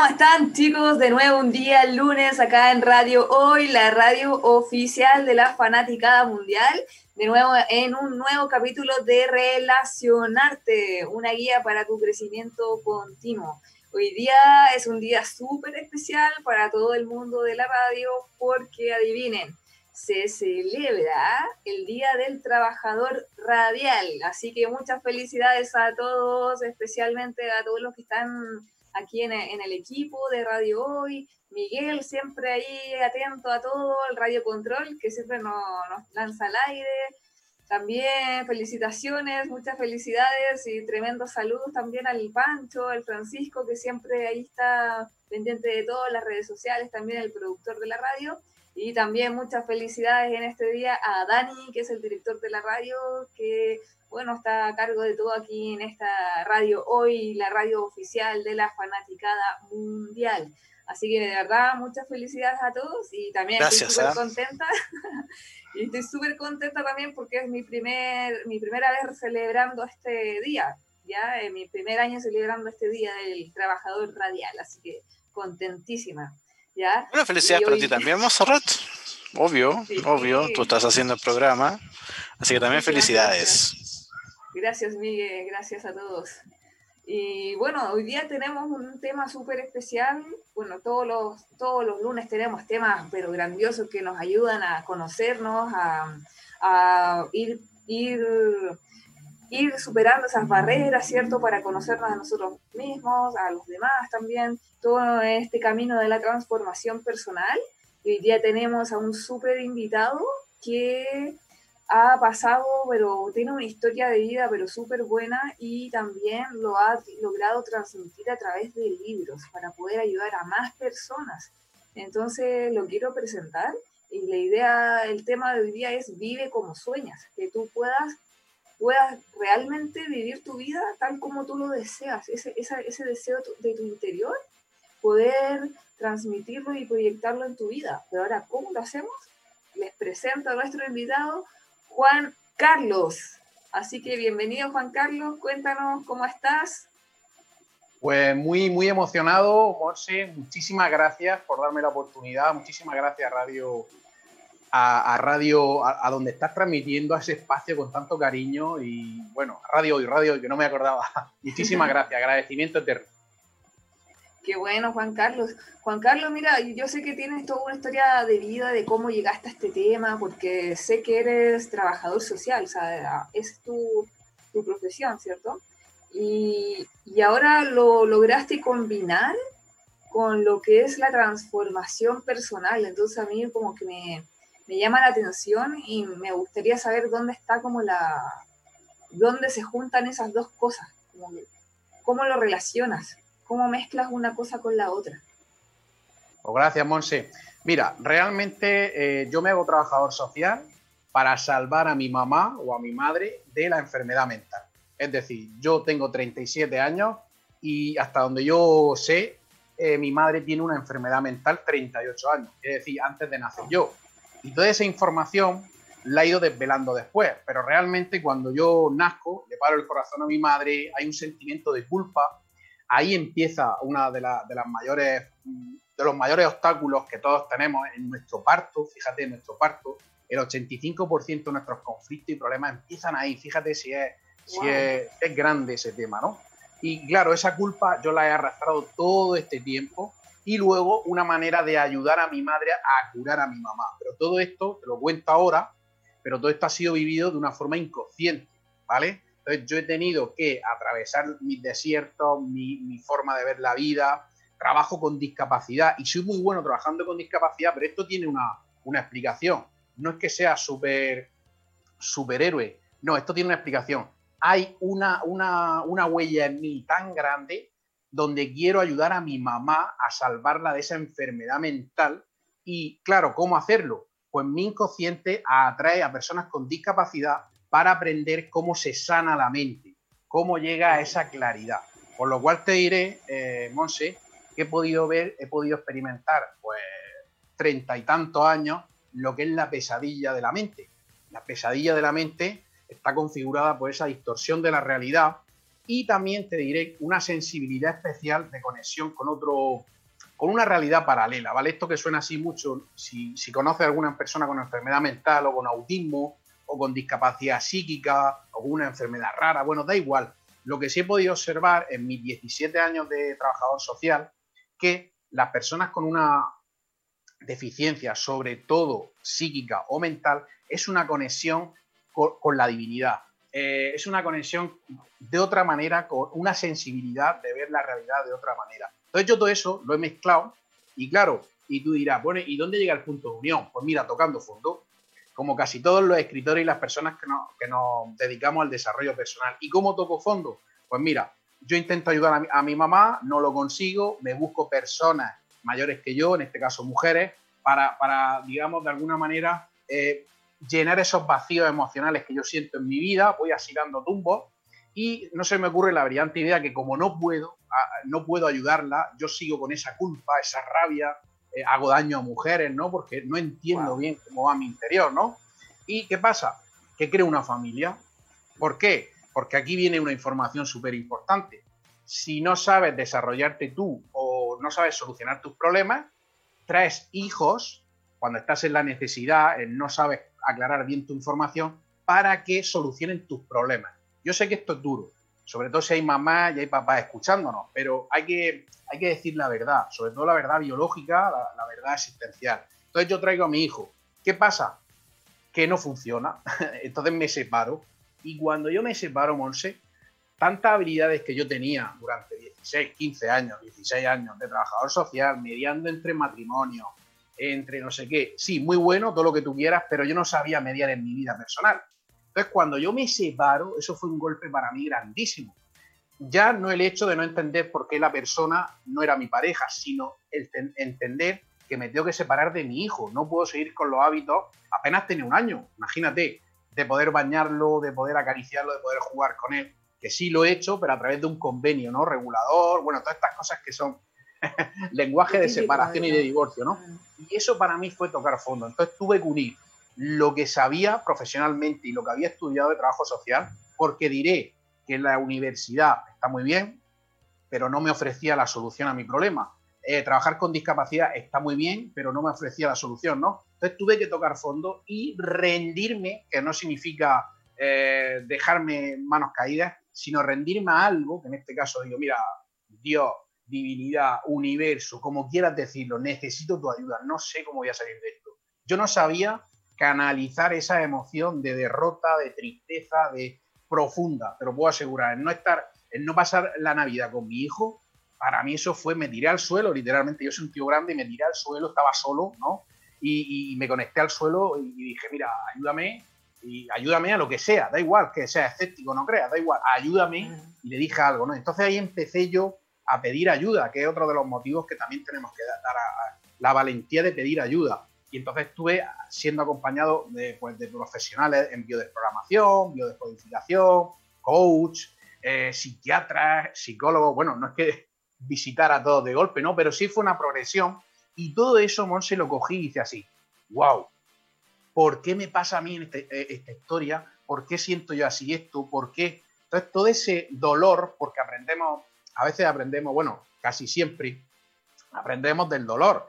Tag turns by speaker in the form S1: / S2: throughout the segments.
S1: ¿Cómo están chicos? De nuevo un día, lunes, acá en Radio Hoy, la radio oficial de la Fanaticada Mundial. De nuevo en un nuevo capítulo de Relacionarte, una guía para tu crecimiento continuo. Hoy día es un día súper especial para todo el mundo de la radio porque adivinen, se celebra el Día del Trabajador Radial. Así que muchas felicidades a todos, especialmente a todos los que están aquí en, el equipo de Radio Hoy. Miguel siempre ahí atento a todo, el Radio Control que siempre nos, lanza al aire. También felicitaciones, muchas felicidades y tremendos saludos también al Pancho, al Francisco, que siempre ahí está pendiente de todas las redes sociales, también el productor de la radio. Y también muchas felicidades en este día a Dani, que es el director de la radio, que bueno, está a cargo de todo aquí en esta radio hoy, la radio oficial de la fanaticada mundial. Así que de verdad, muchas felicidades a todos y también estoy súper ¿ah? contenta. y estoy súper contenta también porque es mi, primer, mi primera vez celebrando este día, ya, mi primer año celebrando este día del trabajador radial, así que contentísima. ¿ya?
S2: Bueno, felicidades para ti también, Monserrat. Obvio, obvio, tú estás haciendo el programa, así que también felicidades.
S1: Gracias, Miguel, gracias a todos. Y bueno, hoy día tenemos un tema súper especial. Bueno, todos los, todos los lunes tenemos temas, pero grandiosos, que nos ayudan a conocernos, a, a ir, ir, ir superando esas barreras, ¿cierto? Para conocernos a nosotros mismos, a los demás también. Todo este camino de la transformación personal. Y hoy día tenemos a un súper invitado que ha pasado, pero tiene una historia de vida, pero súper buena y también lo ha logrado transmitir a través de libros para poder ayudar a más personas. Entonces lo quiero presentar y la idea, el tema de hoy día es vive como sueñas, que tú puedas, puedas realmente vivir tu vida tal como tú lo deseas, ese, ese deseo de tu interior, poder transmitirlo y proyectarlo en tu vida. Pero ahora, ¿cómo lo hacemos? Les presento a nuestro invitado, Juan Carlos. Así que bienvenido Juan Carlos, cuéntanos cómo estás.
S3: Pues muy, muy emocionado, Monse. Muchísimas gracias por darme la oportunidad. Muchísimas gracias, Radio, a, Radio, a, donde estás transmitiendo a ese espacio con tanto cariño. Y bueno, Radio y Radio, que no me acordaba. Muchísimas gracias, agradecimiento eterno.
S1: Qué bueno, Juan Carlos. Juan Carlos, mira, yo sé que tienes toda una historia de vida de cómo llegaste a este tema, porque sé que eres trabajador social, o sea, es tu, profesión, ¿cierto? Y, ahora lo lograste combinar con lo que es la transformación personal. Entonces a mí como que me, llama la atención y me gustaría saber dónde está como la, dónde se juntan esas dos cosas, cómo lo relacionas cómo mezclas una cosa con la otra.
S3: Pues gracias, Monse. Mira, realmente eh, yo me hago trabajador social para salvar a mi mamá o a mi madre de la enfermedad mental. Es decir, yo tengo 37 años y hasta donde yo sé, eh, mi madre tiene una enfermedad mental 38 años, es decir, antes de nacer yo. Y toda esa información la he ido desvelando después, pero realmente cuando yo nazco, le paro el corazón a mi madre, hay un sentimiento de culpa, ahí empieza una de, las mayores, de los mayores obstáculos que todos tenemos en nuestro parto. Fíjate, en nuestro parto, el 85% de nuestros conflictos y problemas empiezan ahí. Fíjate si es, si es, grande ese tema, ¿no? Y claro, esa culpa yo la he arrastrado todo este tiempo y luego una manera de ayudar a mi madre a curar a mi mamá. Pero todo esto, te lo cuento ahora, pero todo esto ha sido vivido de una forma inconsciente, ¿vale? Entonces yo he tenido que atravesar mis desiertos, mi, forma de ver la vida, trabajo con discapacidad y soy muy bueno trabajando con discapacidad, pero esto tiene una, explicación. No es que sea super, superhéroe, no, esto tiene una explicación. Hay una, una, una huella en mí tan grande donde quiero ayudar a mi mamá a salvarla de esa enfermedad mental. Y claro, ¿cómo hacerlo? Pues mi inconsciente atrae a personas con discapacidad para aprender cómo se sana la mente, cómo llega a esa claridad. Por lo cual te diré, eh, Monse, que he podido ver, he podido experimentar, pues, treinta y tantos años, lo que es la pesadilla de la mente. La pesadilla de la mente está configurada por esa distorsión de la realidad y también te diré una sensibilidad especial de conexión con otro, con una realidad paralela, ¿vale? Esto que suena así mucho, si, si conoces a alguna persona con enfermedad mental o con autismo o con discapacidad psíquica o una enfermedad rara, bueno, da igual. Lo que sí he podido observar en mis 17 años de trabajador social, que las personas con una deficiencia, sobre todo psíquica o mental, es una conexión con, la divinidad. Eh, es una conexión de otra manera, con una sensibilidad de ver la realidad de otra manera. Entonces yo todo eso lo he mezclado y claro, y tú dirás, bueno, ¿y dónde llega el punto de unión? Pues mira, tocando fondo, como casi todos los escritores y las personas que nos, que nos dedicamos al desarrollo personal. ¿Y cómo toco fondo? Pues mira, yo intento ayudar a mi, mamá, no lo consigo, me busco personas mayores que yo, en este caso mujeres, para, para digamos, de alguna manera eh, llenar esos vacíos emocionales que yo siento en mi vida, voy así dando tumbos y no se me ocurre la brillante idea que como no puedo, no puedo ayudarla, yo sigo con esa culpa, esa rabia, eh, hago daño a mujeres, ¿no? Porque no entiendo bien cómo va mi interior, ¿no? ¿Y qué pasa? Que creo una familia. ¿Por qué? Porque aquí viene una información súper importante. Si no sabes desarrollarte tú o no sabes solucionar tus problemas, traes hijos cuando estás en la necesidad, no sabes aclarar bien tu información, para que solucionen tus problemas. Yo sé que esto es duro, sobre todo si hay mamá y hay papás escuchándonos, pero hay que, hay que decir la verdad, sobre todo la verdad biológica, la, la verdad existencial. Entonces yo traigo a mi hijo. ¿Qué pasa? Que no funciona. Entonces me separo y cuando yo me separo, Monse, tantas habilidades que yo tenía durante 16, 15 años, 16 años de trabajador social, mediando entre matrimonios, entre no sé qué, sí, muy bueno, todo lo que tú quieras, pero yo no sabía mediar en mi vida personal. Entonces, cuando yo me separo, eso fue un golpe para mí grandísimo. Ya no el hecho de no entender por qué la persona no era mi pareja, sino el entender que me tengo que separar de mi hijo. No puedo seguir con los hábitos. Apenas tenía un año, imagínate de poder bañarlo, de poder acariciarlo, de poder jugar con él, que sí lo he hecho, pero a través de un convenio, ¿no? Regulador, bueno, todas estas cosas que son lenguaje de separación y de divorcio, ¿no? Y eso para mí fue tocar fondo. Entonces tuve que unir lo que sabía profesionalmente y lo que había estudiado de trabajo social, porque diré que la universidad está muy bien, pero no me ofrecía la solución a mi problema. Eh, trabajar con discapacidad está muy bien, pero no me ofrecía la solución, ¿no? Entonces tuve que tocar fondo y rendirme, que no significa eh, dejarme manos caídas, sino rendirme a algo, que en este caso digo, mira, Dios, divinidad, universo, como quieras decirlo, necesito tu ayuda, no sé cómo voy a salir de esto. Yo no sabía canalizar esa emoción de derrota, de tristeza, de profunda, te lo puedo asegurar, en no estar, en no pasar la Navidad con mi hijo, para mí eso fue, me tiré al suelo, literalmente, yo soy un tío grande y me tiré al suelo, estaba solo, ¿no? y, me conecté al suelo y dije, mira, ayúdame y ayúdame a lo que sea, da igual que sea escéptico, no creas, da igual, ayúdame y le dije algo, ¿no? Entonces ahí empecé yo a pedir ayuda, que es otro de los motivos que también tenemos que dar a, la valentía de pedir ayuda. Y entonces estuve siendo acompañado de, pues, de profesionales en biodesprogramación, biodescodificación, coach, eh, psiquiatras, psicólogos, bueno, no es que visitar a todos de golpe, ¿no? Pero sí fue una progresión y todo eso, Monse, lo cogí y dice así, wow, ¿por qué me pasa a mí este, eh, esta historia? ¿Por qué siento yo así esto? ¿Por qué? Entonces, todo ese dolor, porque aprendemos, a veces aprendemos, bueno, casi siempre, aprendemos del dolor.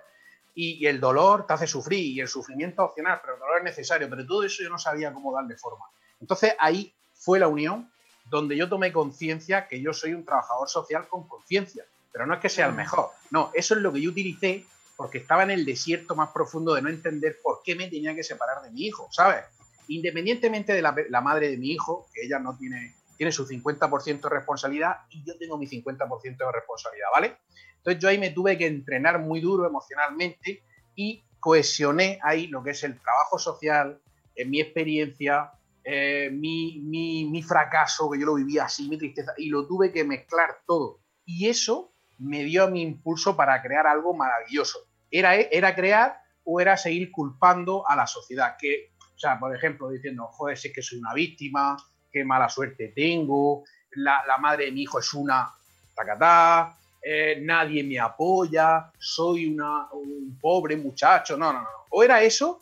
S3: Y, el dolor te hace sufrir y el sufrimiento opcional, pero el dolor es necesario. Pero todo eso yo no sabía cómo darle forma. Entonces ahí fue la unión donde yo tomé conciencia que yo soy un trabajador social con conciencia. Pero no es que sea el mejor. No, eso es lo que yo utilicé porque estaba en el desierto más profundo de no entender por qué me tenía que separar de mi hijo, ¿sabes? Independientemente de la, madre de mi hijo, que ella no tiene, tiene su 50% de responsabilidad y yo tengo mi 50% de responsabilidad, ¿vale? Entonces yo ahí me tuve que entrenar muy duro emocionalmente y cohesioné ahí lo que es el trabajo social, en mi experiencia, eh, mi, mi, fracaso, que yo lo vivía así, mi tristeza, y lo tuve que mezclar todo. Y eso me dio mi impulso para crear algo maravilloso. ¿Era, ¿Era crear o era seguir culpando a la sociedad? Que, o sea, por ejemplo, diciendo, joder, si es que soy una víctima, qué mala suerte tengo, la, madre de mi hijo es una tacatá, eh, nadie me apoya, soy una, un pobre muchacho. No, no, no. O era eso,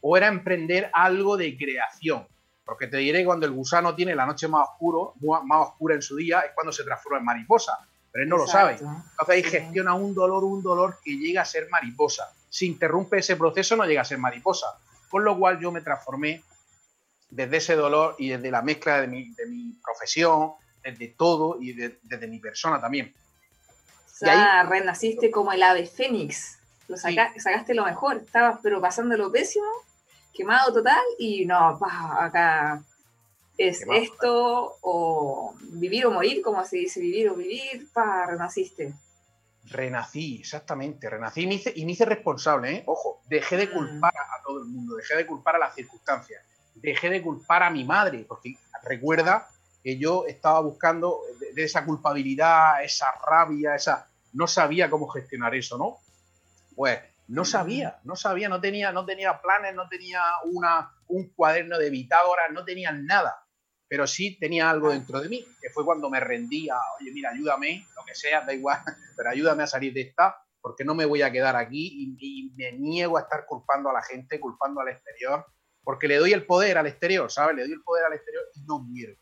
S3: o era emprender algo de creación. Porque te diré cuando el gusano tiene la noche más, oscuro, más oscura en su día, es cuando se transforma en mariposa. Pero él no lo sabe. Entonces ahí gestiona un dolor, un dolor que llega a ser mariposa. Si interrumpe ese proceso, no llega a ser mariposa. Con lo cual yo me transformé desde ese dolor y desde la mezcla de mi, profesión, desde todo y desde mi persona también.
S1: Sea, renaciste como el ave fénix. Lo sacaste lo mejor. Estabas pero pasando lo pésimo, quemado total y no, acá es esto o vivir o morir, como se dice, vivir o vivir, pa, renaciste.
S3: Renací, exactamente, renací y me hice, y me hice responsable, ¿eh? ojo, dejé de mm. culpar a todo el mundo, dejé de culpar a las circunstancias, dejé de culpar a mi madre, porque recuerda que yo estaba buscando de, esa culpabilidad, esa rabia, esa no sabía cómo gestionar eso, ¿no? Pues no sabía, no sabía, no tenía, no tenía planes, no tenía una, un cuaderno de bitágoras, no tenía nada pero sí tenía algo dentro de mí, que fue cuando me rendía, oye, mira, ayúdame, lo que sea, da igual, pero ayúdame a salir de esta, porque no me voy a quedar aquí y, me niego a estar culpando a la gente, culpando al exterior, porque le doy el poder al exterior, ¿sabes? Le doy el poder al exterior y no quiero.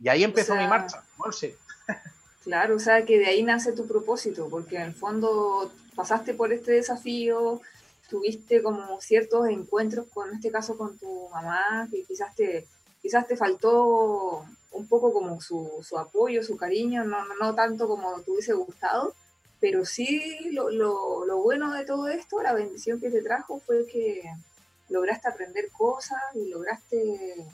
S3: Y ahí empezó mi marcha, no.
S1: Claro, o sea, que de ahí nace tu propósito, porque en el fondo pasaste por este desafío, tuviste como ciertos encuentros con, en este caso, con tu mamá, que quizás te quizás te faltó un poco como su, apoyo, su cariño, no, no, tanto como te hubiese gustado, pero sí lo, lo, bueno de todo esto, la bendición que te trajo fue que lograste aprender cosas y lograste,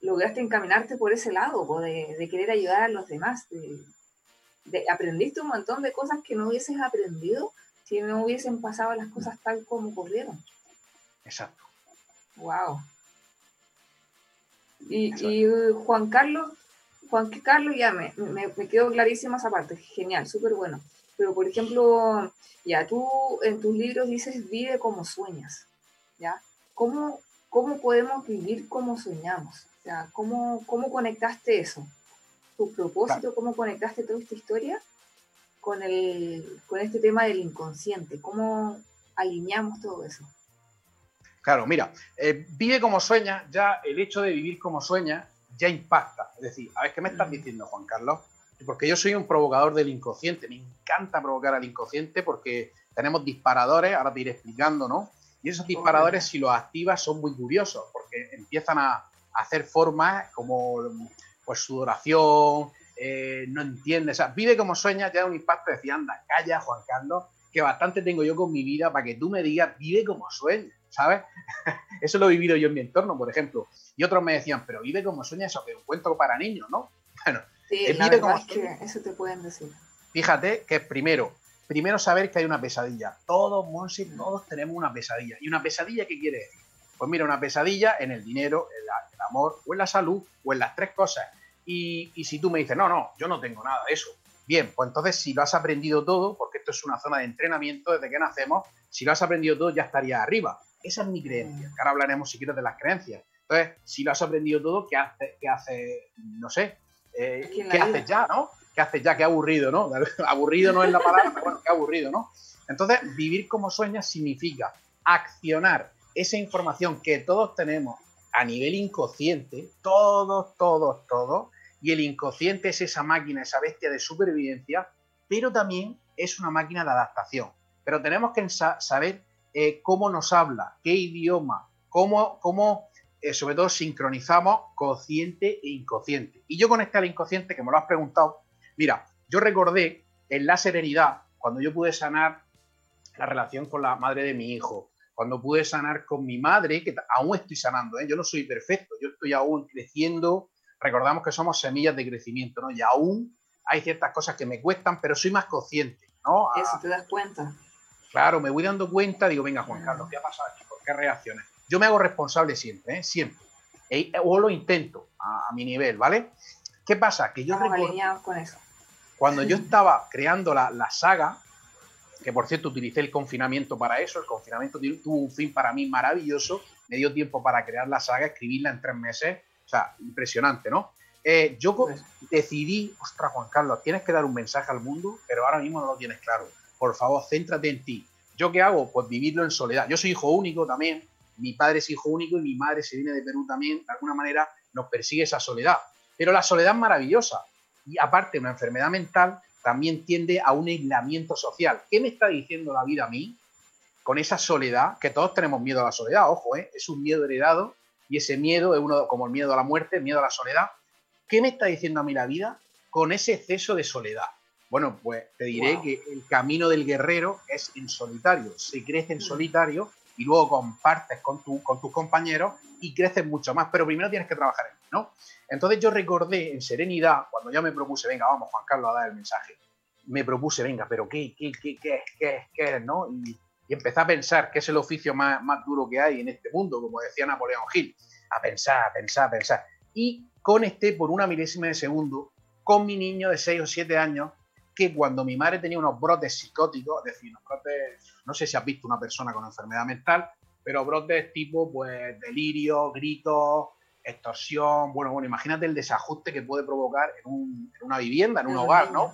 S1: lograste encaminarte por ese lado, de, de querer ayudar a los demás. De, aprendiste un montón de cosas que no hubieses aprendido si no hubiesen pasado las cosas tal como ocurrieron.
S3: Exacto.
S1: Wow. Y, Juan Carlos, Juan Carlos ya me, me, quedó clarísima esa parte, genial, súper bueno. Pero por ejemplo, ya tú en tus libros dices vive como sueñas, ¿ya? ¿Cómo, cómo podemos vivir como soñamos? O sea, ¿cómo, cómo conectaste eso? ¿Tu propósito? ¿Cómo conectaste toda esta historia con, el, con este tema del inconsciente? ¿Cómo alineamos todo eso?
S3: Claro, mira, eh, vive como sueña, ya el hecho de vivir como sueña ya impacta. Es decir, a ver, ¿qué me estás mm. diciendo, Juan Carlos? Porque yo soy un provocador del inconsciente, me encanta provocar al inconsciente porque tenemos disparadores, ahora te iré explicando, ¿no? Y esos disparadores, si los activas, son muy curiosos porque empiezan a, hacer formas como pues sudoración, eh, no entiendes, o sea, vive como sueña, ya un impacto, decía, anda, calla, Juan Carlos, que bastante tengo yo con mi vida para que tú me digas, vive como sueña. ¿sabes? eso lo he vivido yo en mi entorno, por ejemplo. Y otros me decían, pero vive como sueña eso, que un cuento para niños, ¿no?
S1: Bueno, vive como eso te pueden decir.
S3: Fíjate que primero, primero saber que hay una pesadilla. Todos, Monsi, todos tenemos una pesadilla. ¿Y una pesadilla qué quiere decir? Pues mira, una pesadilla en el dinero, en el amor, o en la salud, o en las tres cosas. Y, y si tú me dices, no, no, yo no tengo nada de eso. Bien, pues entonces si lo has aprendido todo, porque esto es una zona de entrenamiento desde que nacemos, si lo has aprendido todo ya estaría arriba. Esa es mi creencia. Que ahora hablaremos si quieres de las creencias. Entonces, si lo has aprendido todo, ¿qué haces? Qué hace, no sé, eh, ¿qué haces ya, no? ¿Qué haces ya? Qué aburrido, ¿no? aburrido no es la palabra, pero bueno, qué aburrido, ¿no? Entonces, vivir como sueñas significa accionar esa información que todos tenemos a nivel inconsciente, todos, todos, todos, y el inconsciente es esa máquina, esa bestia de supervivencia, pero también es una máquina de adaptación. Pero tenemos que saber eh, cómo nos habla, qué idioma, cómo, cómo eh, sobre todo sincronizamos consciente e inconsciente. Y yo conecté al inconsciente, que me lo has preguntado, mira, yo recordé en la serenidad, cuando yo pude sanar la relación con la madre de mi hijo, cuando pude sanar con mi madre, que aún estoy sanando, ¿eh? yo no soy perfecto, yo estoy aún creciendo, recordamos que somos semillas de crecimiento, ¿no? Y aún hay ciertas cosas que me cuestan, pero soy más consciente, ¿no?
S1: Eso te das cuenta.
S3: Claro, me voy dando cuenta, digo, venga, Juan Carlos, ¿qué ha pasado aquí? ¿Por qué reacciones? Yo me hago responsable siempre, ¿eh? siempre. E, o lo intento a, mi nivel, ¿vale? ¿Qué pasa? Que yo
S1: recuerdo, con eso.
S3: Cuando yo estaba creando la, saga, que por cierto utilicé el confinamiento para eso, el confinamiento tuvo un fin para mí maravilloso, me dio tiempo para crear la saga, escribirla en tres meses, o sea, impresionante, ¿no? Eh, yo pues decidí, ostras, Juan Carlos, tienes que dar un mensaje al mundo, pero ahora mismo no lo tienes claro por favor, céntrate en ti. ¿Yo qué hago? Pues vivirlo en soledad. Yo soy hijo único también, mi padre es hijo único y mi madre se viene de Perú también, de alguna manera nos persigue esa soledad. Pero la soledad es maravillosa y aparte una enfermedad mental también tiende a un aislamiento social. ¿Qué me está diciendo la vida a mí con esa soledad? Que todos tenemos miedo a la soledad, ojo, ¿eh? es un miedo heredado y ese miedo es uno como el miedo a la muerte, el miedo a la soledad. ¿Qué me está diciendo a mí la vida con ese exceso de soledad? Bueno, pues te diré que el camino del guerrero es en solitario, se crece en mm. solitario y luego compartes con, tu, con tus compañeros y creces mucho más, pero primero tienes que trabajar en ti, ¿no? Entonces yo recordé en serenidad, cuando ya me propuse, venga, vamos Juan Carlos a dar el mensaje, me propuse, venga, pero ¿qué, qué, qué, qué es, qué es, qué es, no? Y, empecé a pensar que es el oficio más, más duro que hay en este mundo, como decía Napoleón Gil, a pensar, a pensar, a pensar. Y conecté por una milésima de segundo con mi niño de 6 o 7 años que cuando mi madre tenía unos brotes psicóticos, es decir, unos brotes, no sé si has visto una persona con enfermedad mental, pero brotes tipo, pues, delirio, gritos, extorsión, bueno, bueno, imagínate el desajuste que puede provocar en, una vivienda, en un hogar, ¿no?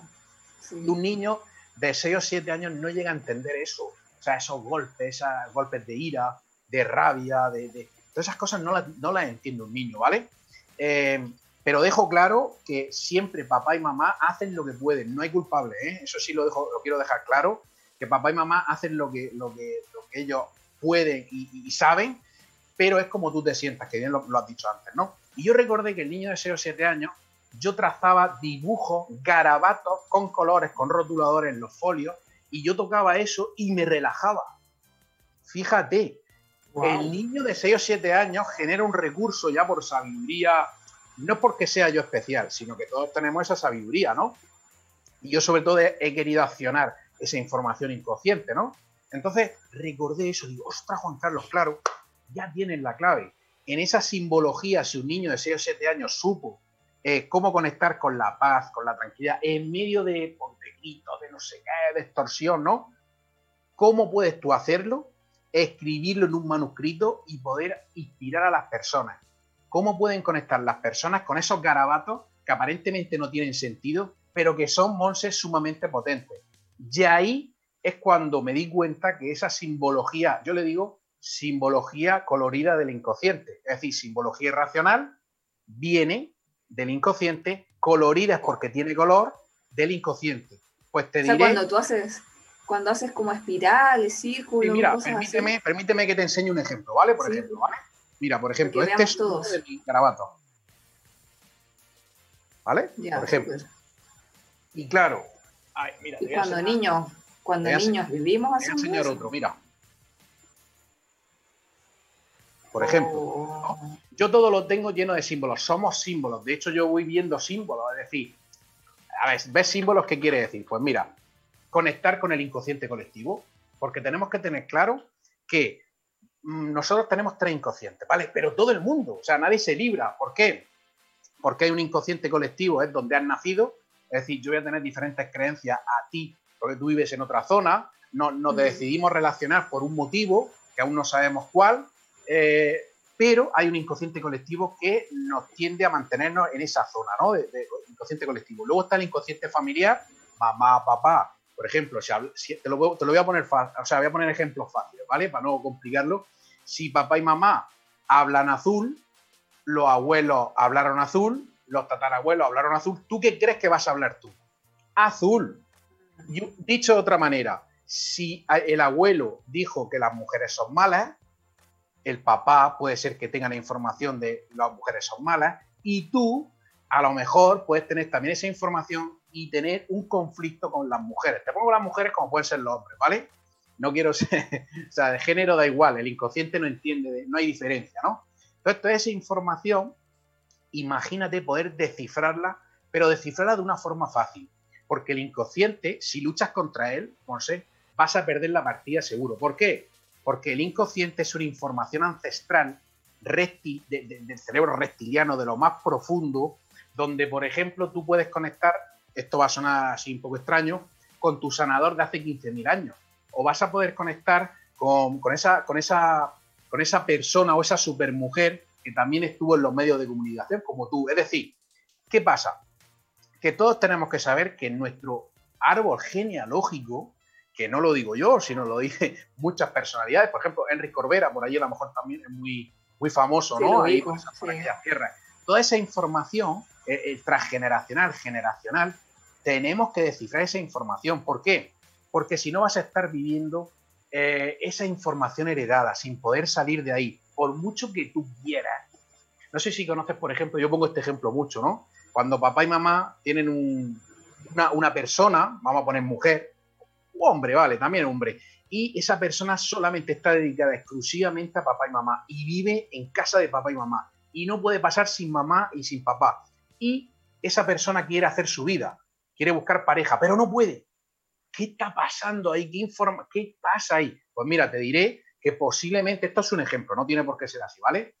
S3: un niño de 6 o 7 años no llega a entender eso, o sea, esos golpes, esos golpes de ira, de rabia, de, todas esas cosas no las, no las entiende un niño, ¿vale? Eh, pero dejo claro que siempre papá y mamá hacen lo que pueden, no hay culpable, ¿eh? eso sí lo, dejo, lo quiero dejar claro, que papá y mamá hacen lo que, lo que, ellos pueden y, saben, pero es como tú te sientas, que bien lo, has dicho antes, ¿no? Y yo recordé que el niño de 6 o 7 años, yo trazaba dibujos, garabatos con colores, con rotuladores en los folios, y yo tocaba eso y me relajaba. Fíjate, el niño de 6 o 7 años genera un recurso ya por sabiduría no porque sea yo especial, sino que todos tenemos esa sabiduría, ¿no? Y yo sobre todo he, querido accionar esa información inconsciente, ¿no? Entonces recordé eso, digo, ostras, Juan Carlos, claro, ya tienen la clave. En esa simbología, si un niño de 6 o 7 años supo eh, cómo conectar con la paz, con la tranquilidad, en medio de, gritos, de no sé qué, de extorsión, ¿no? ¿Cómo puedes tú hacerlo? Escribirlo en un manuscrito y poder inspirar a las personas cómo pueden conectar las personas con esos garabatos que aparentemente no tienen sentido, pero que son monses sumamente potentes. Y ahí es cuando me di cuenta que esa simbología, yo le digo simbología colorida del inconsciente, es decir, simbología irracional viene del inconsciente, colorida es porque tiene color del inconsciente. Pues te o sea,
S1: cuando tú haces, cuando haces como espirales, círculos.
S3: mira, permíteme, permíteme que te enseñe un ejemplo, ¿vale? Por ejemplo, ¿vale? Mira, por ejemplo, este es uno de mi garabato. ¿Vale? por ejemplo. Y claro,
S1: mira, y cuando niños, cuando niños vivimos
S3: así. Voy a enseñar otro, mira. Por ejemplo, oh. yo todo lo tengo lleno de símbolos. Somos símbolos. De hecho, yo voy viendo símbolos. Es decir, a ver, ¿ves símbolos qué quiere decir? Pues mira, conectar con el inconsciente colectivo. Porque tenemos que tener claro que nosotros tenemos tres inconscientes, ¿vale? Pero todo el mundo, o sea, nadie se libra. ¿Por qué? Porque hay un inconsciente colectivo, es donde has nacido. Es decir, yo voy a tener diferentes creencias a ti, porque tú vives en otra zona, no, nos decidimos relacionar por un motivo, que aún no sabemos cuál, eh, pero hay un inconsciente colectivo que nos tiende a mantenernos en esa zona, ¿no? De, inconsciente colectivo. Luego está el inconsciente familiar, mamá, papá. Por ejemplo, si, te, lo, te, lo, voy a poner fácil, o sea, voy a poner ejemplos fáciles, ¿vale? Para no complicarlo si papá y mamá hablan azul, los abuelos hablaron azul, los tatarabuelos hablaron azul, ¿tú qué crees que vas a hablar tú? Azul. dicho de otra manera, si el abuelo dijo que las mujeres son malas, el papá puede ser que tenga la información de las mujeres son malas y tú a lo mejor puedes tener también esa información y tener un conflicto con las mujeres. Te pongo las mujeres como pueden ser los hombres, ¿vale? No quiero ser, o sea, de género da igual, el inconsciente no entiende, no hay diferencia, ¿no? Entonces, toda esa información, imagínate poder descifrarla, pero descifrarla de una forma fácil, porque el inconsciente, si luchas contra él, no sé, vas a perder la partida seguro. ¿Por qué? Porque el inconsciente es una información ancestral del cerebro reptiliano, de lo más profundo, donde, por ejemplo, tú puedes conectar, esto va a sonar así un poco extraño, con tu sanador de hace 15.000 años o vas a poder conectar con, esa, con, esa, con esa persona o esa supermujer que también estuvo en los medios de comunicación como tú. Es decir, ¿qué pasa? Que todos tenemos que saber que nuestro árbol genealógico, que no lo digo yo, sino lo dicen muchas personalidades. Por ejemplo, Enrique Corbera, por ahí a lo mejor también es muy, muy famoso, ¿no? Ahí por, Toda esa información eh, eh, transgeneracional, generacional, tenemos que descifrar esa información. ¿Por qué? Porque si no vas a estar viviendo eh, esa información heredada sin poder salir de ahí, por mucho que tú quieras. No sé si conoces, por ejemplo, yo pongo este ejemplo mucho, ¿no? Cuando papá y mamá tienen una, una persona, vamos a poner mujer, hombre, vale, también hombre. Y esa persona solamente está dedicada exclusivamente a papá y mamá y vive en casa de papá y mamá. Y no puede pasar sin mamá y sin papá. Y esa persona quiere hacer su vida, quiere buscar pareja, pero no puede. ¿Qué está pasando ahí? ¿Qué, informa ¿Qué pasa ahí? Pues mira, te diré que posiblemente, esto es un ejemplo, no tiene por qué ser así, ¿vale?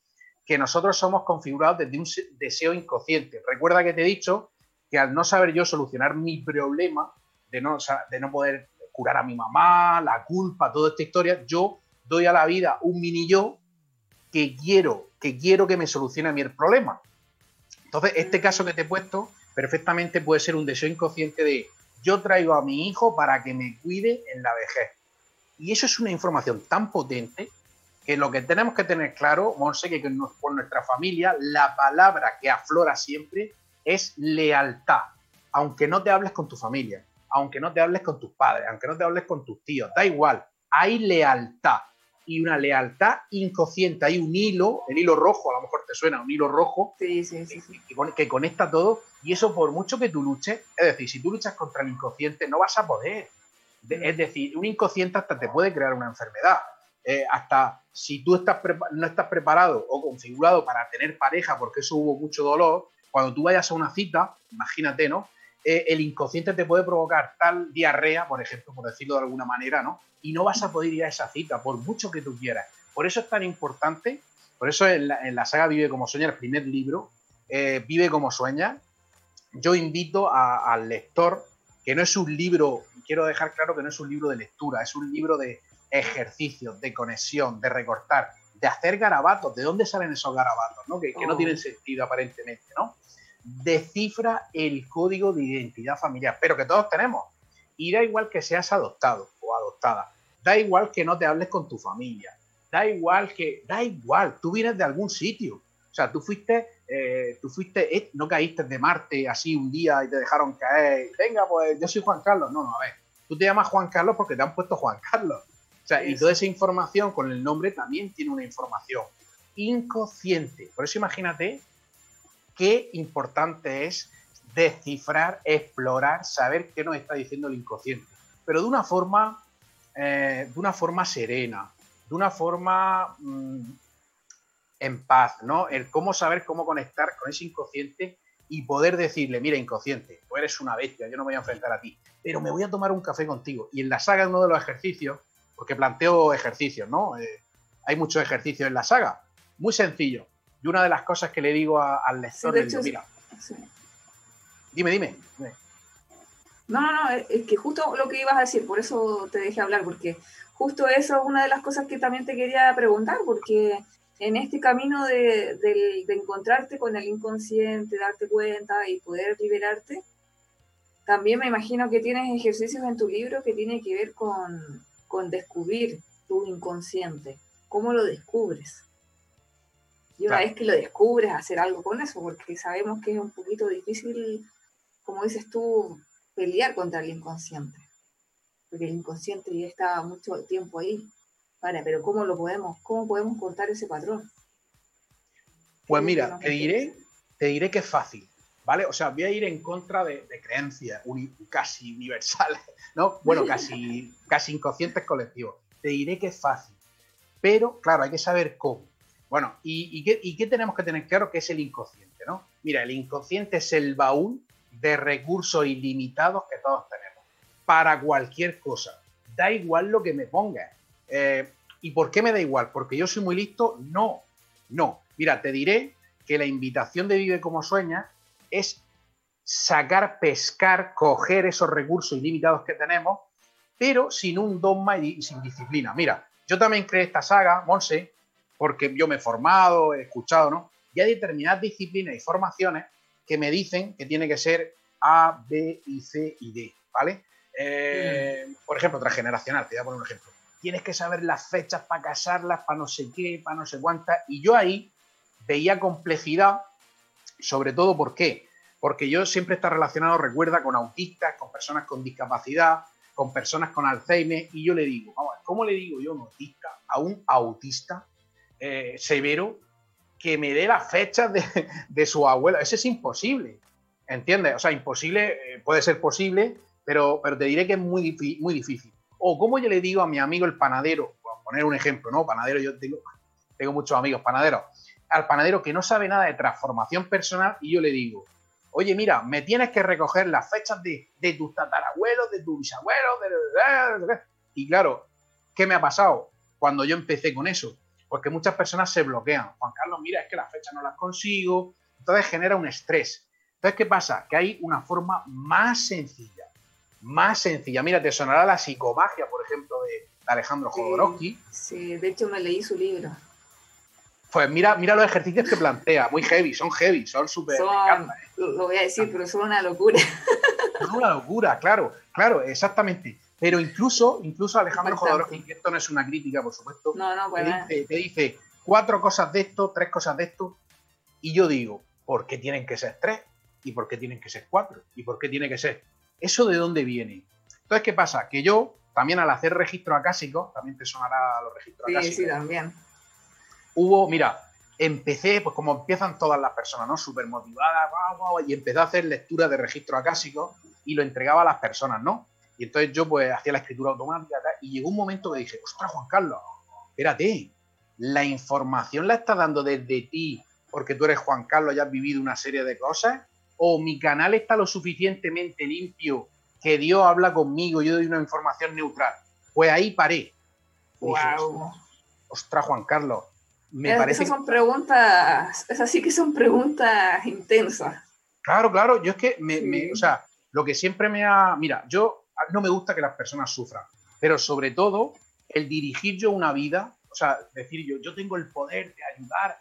S3: Que nosotros somos configurados desde un deseo inconsciente. Recuerda que te he dicho que al no saber yo solucionar mi problema de no, de no poder curar a mi mamá, la culpa, toda esta historia, yo doy a la vida un mini yo que quiero, que quiero que me solucione a mí el problema. Entonces, este caso que te he puesto perfectamente puede ser un deseo inconsciente de yo traigo a mi hijo para que me cuide en la vejez. Y eso es una información tan potente que lo que tenemos que tener claro, Monse, que por nuestra familia, la palabra que aflora siempre es lealtad, aunque no te hables con tu familia aunque no te hables con tus padres, aunque no te hables con tus tíos, da igual, hay lealtad. Y una lealtad inconsciente, hay un hilo, el hilo rojo, a lo mejor te suena, un hilo rojo Que, conecta todo y eso por mucho que tú luches, es decir, si tú luchas contra el inconsciente no vas a poder. Es decir, un inconsciente hasta te puede crear una enfermedad. Eh, hasta si tú estás no estás preparado o configurado para tener pareja porque eso hubo mucho dolor, cuando tú vayas a una cita, imagínate, ¿no? Eh, el inconsciente te puede provocar tal diarrea, por ejemplo, por decirlo de alguna manera, ¿no? Y no vas a poder ir a esa cita, por mucho que tú quieras. Por eso es tan importante, por eso en la, saga Vive como sueña, el primer libro, eh, Vive como sueña, yo invito al lector, que no es un libro, quiero dejar claro que no es un libro de lectura, es un libro de ejercicios, de conexión, de recortar, de hacer garabatos. ¿De dónde salen esos garabatos? ¿no? Que, que no oh. tienen sentido aparentemente, ¿no? descifra el código de identidad familiar, pero que todos tenemos. Y da igual que seas adoptado o adoptada, da igual que no te hables con tu familia, da igual que, da igual, tú vienes de algún sitio. O sea, tú fuiste, eh, tú fuiste, eh, no caíste de Marte así un día y te dejaron caer. Venga, pues yo soy Juan Carlos. No, no, a ver. Tú te llamas Juan Carlos porque te han puesto Juan Carlos. O sea, y toda esa información con el nombre también tiene una información inconsciente. Por eso imagínate qué importante es descifrar, explorar, saber qué nos está diciendo el inconsciente, pero de una forma, eh, de una forma serena, de una forma mm, en paz, ¿no? El cómo saber cómo conectar con ese inconsciente y poder decirle, mira, inconsciente, tú eres una bestia, yo no me voy a enfrentar a ti, pero me voy a tomar un café contigo. Y en la saga uno de los ejercicios, porque planteo ejercicios, ¿no? Eh, hay muchos ejercicios en la saga, muy sencillo. Y una de las cosas que le digo al lector, le digo, mira, dime, dime,
S1: No, no, no, es que justo lo que ibas a decir, por eso te dejé hablar, porque justo eso es una de las cosas que también te quería preguntar, porque en este camino de, encontrarte con el inconsciente, darte cuenta y poder liberarte, también me imagino que tienes ejercicios en tu libro que tienen que ver con, con descubrir tu inconsciente. ¿Cómo lo descubres? Y una vez que lo descubres, hacer algo con eso, porque sabemos que es un poquito difícil, como dices tú, pelear contra el inconsciente. Porque el inconsciente ya está mucho tiempo ahí. Vale, pero ¿cómo lo podemos, cómo podemos cortar ese patrón?
S3: Pues mira, te diré, te diré que es fácil, ¿vale? O sea, voy a ir en contra de, creencias casi universales, ¿no? Bueno, casi, casi inconscientes colectivos. Te diré que es fácil. Pero, claro, hay que saber cómo. Bueno, ¿y, qué, tenemos que tener claro que es el inconsciente? ¿no? Mira, el inconsciente es el baúl de recursos ilimitados que todos tenemos para cualquier cosa. Da igual lo que me ponga. Eh, ¿Y por qué me da igual? ¿Porque yo soy muy listo? No, no. Mira, te diré que la invitación de Vive como Sueña es sacar, pescar, coger esos recursos ilimitados que tenemos, pero sin un dogma y sin disciplina. Mira, yo también creé esta saga, Monse, porque yo me he formado, he escuchado, ¿no? Y hay determinadas disciplinas y formaciones que me dicen que tiene que ser A, B y C y D, ¿vale? Eh, por ejemplo, transgeneracional, te voy a poner un ejemplo. Tienes que saber las fechas para casarlas, para no sé qué, para no sé cuántas. Y yo ahí veía complejidad, sobre todo, ¿por qué? Porque yo siempre está relacionado, recuerda, con autistas, con personas con discapacidad, con personas con Alzheimer, y yo le digo, vamos, ¿cómo le digo yo a un autista, a un autista eh, severo que me dé las fechas de, su abuela? Eso es imposible, ¿entiendes? O sea, imposible, eh, puede ser posible, pero, pero te diré que es muy, muy difícil. O como yo le digo a mi amigo el panadero, a poner un ejemplo, ¿no? Panadero, yo tengo, tengo muchos amigos panaderos, al panadero que no sabe nada de transformación personal y yo le digo, oye, mira, me tienes que recoger las fechas de, tus tatarabuelos, de tus bisabuelos, de... Y claro, ¿qué me ha pasado cuando yo empecé con eso? Porque muchas personas se bloquean. Juan Carlos, mira, es que las fechas no las consigo. Entonces genera un estrés. Entonces, ¿qué pasa? Que hay una forma más sencilla. Más sencilla. Mira, te sonará la psicomagia, por ejemplo, de Alejandro Jodorowsky.
S1: Sí, de hecho me leí su libro.
S3: Pues mira, mira los ejercicios que plantea, muy heavy, son heavy, son súper... ¿eh?
S1: Lo voy a decir, pero son una locura.
S3: Son una locura, claro, claro, exactamente. Pero incluso, incluso Alejandro Jodorowsky, que esto no es una crítica, por supuesto,
S1: no, no,
S3: pues te, dice, te dice cuatro cosas de esto, tres cosas de esto, y yo digo, ¿por qué tienen que ser tres? ¿Y por qué tienen que ser cuatro? ¿Y por qué tiene que ser? ¿Eso de dónde viene? Entonces, ¿qué pasa? Que yo, también al hacer registro acásico, también te sonará los registros
S1: acásicos. Sí, sí, también
S3: hubo, mira, empecé, pues como empiezan todas las personas, ¿no? Súper motivadas, y empecé a hacer lectura de registro acásico y lo entregaba a las personas, ¿no? Y entonces yo pues hacía la escritura automática y llegó un momento que dije, ostras, Juan Carlos, espérate, la información la estás dando desde ti porque tú eres Juan Carlos y has vivido una serie de cosas, o mi canal está lo suficientemente limpio que Dios habla conmigo, yo doy una información neutral. Pues ahí paré.
S1: Wow.
S3: ostras, Juan Carlos,
S1: me parece esas son preguntas, esas sí que son preguntas intensas.
S3: Claro, claro, yo es que, me, o sea, lo que siempre me ha, mira, yo no me gusta que las personas sufran, pero sobre todo el dirigir yo una vida, o sea, decir yo, yo tengo el poder de ayudar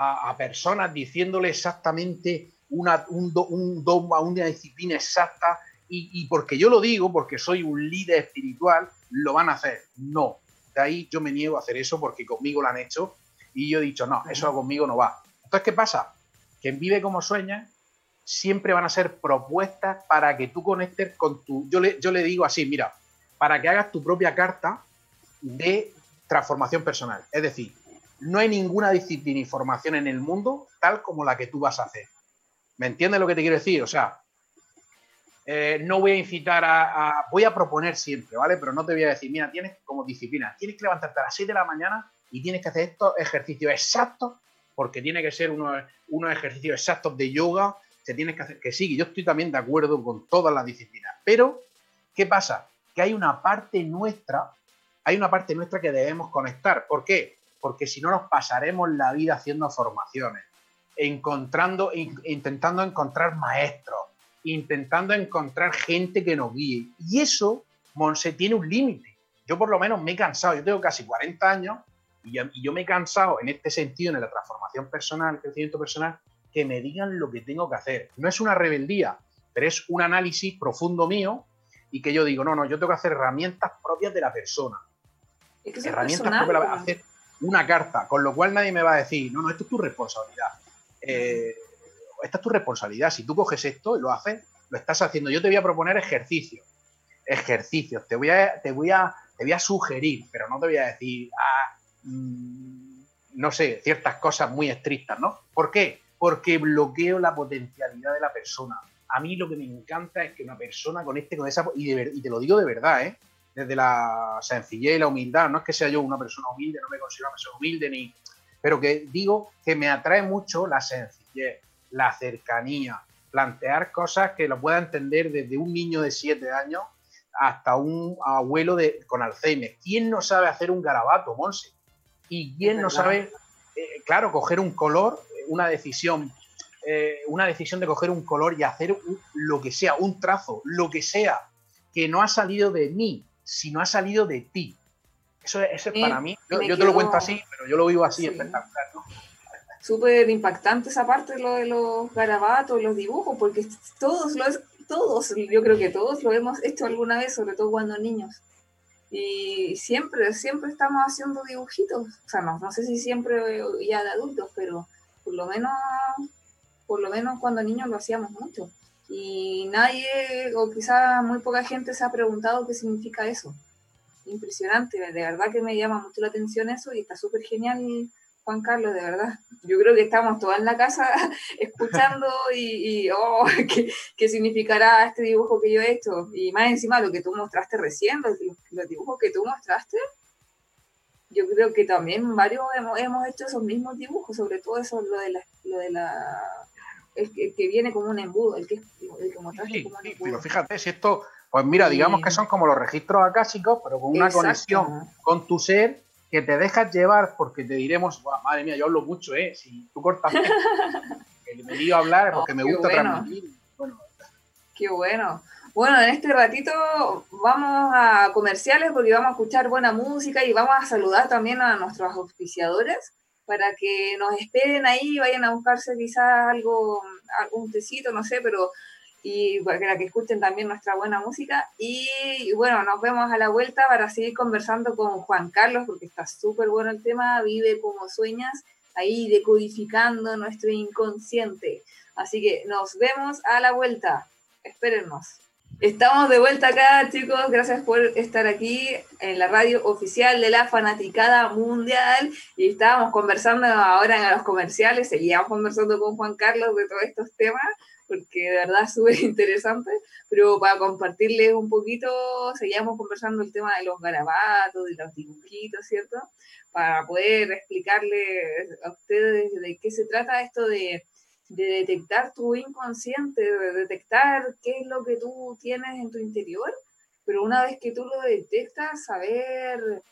S3: a, personas diciéndole exactamente una, un, un dogma, una disciplina exacta, y, y porque yo lo digo, porque soy un líder espiritual, lo van a hacer. No, de ahí yo me niego a hacer eso porque conmigo lo han hecho y yo he dicho, no, eso conmigo no va. Entonces, ¿qué pasa? Que en Vive como Sueña siempre van a ser propuestas para que tú conectes con tu... Yo le, yo le digo así, mira, para que hagas tu propia carta de transformación personal. Es decir, no hay ninguna disciplina y formación en el mundo tal como la que tú vas a hacer. ¿Me entiendes lo que te quiero decir? O sea, eh, no voy a incitar a, Voy a proponer siempre, ¿vale? Pero no te voy a decir, mira, tienes como disciplina, tienes que levantarte a las 6 de la mañana y tienes que hacer estos ejercicios exactos, porque tiene que ser unos, unos ejercicios exactos de yoga, se tienes que hacer, que sí, yo estoy también de acuerdo con todas las disciplinas, pero ¿qué pasa? Que hay una parte nuestra, hay una parte nuestra que debemos conectar. ¿Por qué? Porque si no nos pasaremos la vida haciendo formaciones, encontrando, intentando encontrar maestros, intentando encontrar gente que nos guíe. Y eso, Monse, tiene un límite. Yo por lo menos me he cansado, yo tengo casi 40 años y yo, me he cansado en este sentido, en la transformación personal, el crecimiento personal, que me digan lo que tengo que hacer. No es una rebeldía, pero es un análisis profundo mío y que yo digo, no, no, yo tengo que hacer herramientas propias de la persona. herramientas propias para hacer una carta, con lo cual nadie me va a decir, no, no, esto es tu responsabilidad. Eh, esta es tu responsabilidad. Si tú coges esto y lo haces, lo estás haciendo. Yo te voy a proponer ejercicios. Ejercicios. Te voy a, te voy a, te voy a sugerir, pero no te voy a decir, ah, Mm, no sé, ciertas cosas muy estrictas, ¿no? ¿Por qué? Porque bloqueo la potencialidad de la persona. A mí lo que me encanta es que una persona conecte con esa... Y, y te lo digo de verdad, ¿eh? Desde la sencillez y la humildad. No es que sea yo una persona humilde, no me considero una persona humilde, ni... Pero que digo que me atrae mucho la sencillez, la cercanía, plantear cosas que lo pueda entender desde un niño de 7 años hasta un abuelo de, con Alzheimer. ¿Quién no sabe hacer un garabato, Monse? y quién no sabe, eh, claro, coger un color, una decisión, eh, una decisión de coger un color y hacer lo que sea, un trazo, lo que sea, que no ha salido de mí, sino ha salido de ti. Eso, es para mí, yo, te lo cuento así, pero yo lo vivo así, espectacular, ¿no?
S1: Súper impactante esa parte, lo de los garabatos, los dibujos, porque todos los, todos, yo creo que todos lo hemos hecho alguna vez, sobre todo cuando niños. Y siempre, siempre estamos haciendo dibujitos. O sea, no, no sé si siempre ya de adultos, pero por lo menos, por lo menos cuando niños lo hacíamos mucho. Y nadie, o quizás muy poca gente se ha preguntado qué significa eso. Impresionante, de verdad que me llama mucho la atención eso y está súper genial Juan Carlos, de verdad. Yo creo que estamos todos en la casa escuchando y, oh, ¿qué, significará este dibujo que yo he hecho. Y más encima lo que tú mostraste recién, los, dibujos que tú mostraste, yo creo que también varios hemos, hecho esos mismos dibujos, sobre todo eso, lo de la... Lo de la el que, viene como un embudo, el que, el que mostraste como un embudo.
S3: pero fíjate, si esto, pues mira, digamos que son como los registros acásicos, pero con una conexión con tu ser que te dejas llevar porque te diremos, madre mía, yo hablo mucho, ¿eh? Si tú cortas, me lío a hablar porque me gusta transmitir. Bueno.
S1: Qué bueno. Bueno, en este ratito vamos a comerciales porque vamos a escuchar buena música y vamos a saludar también a nuestros auspiciadores para que nos esperen ahí, vayan a buscarse quizás algo, algún tecito, no sé, pero y para que escuchen también nuestra buena música. Y, bueno, nos vemos a la vuelta para seguir conversando con Juan Carlos, porque está súper bueno el tema, vive como sueñas, ahí decodificando nuestro inconsciente. Así que nos vemos a la vuelta. Espérennos. Estamos de vuelta acá, chicos. Gracias por estar aquí en la radio oficial de la Fanaticada Mundial. Y estábamos conversando ahora en los comerciales, seguíamos conversando con Juan Carlos de todos estos temas porque de verdad es súper interesante, pero para compartirles un poquito, seguíamos conversando el tema de los garabatos, de los dibujitos, ¿cierto? Para poder explicarles a ustedes de qué se trata esto de, de detectar tu inconsciente, de detectar qué es lo que tú tienes en tu interior, pero una vez que tú lo detectas, saber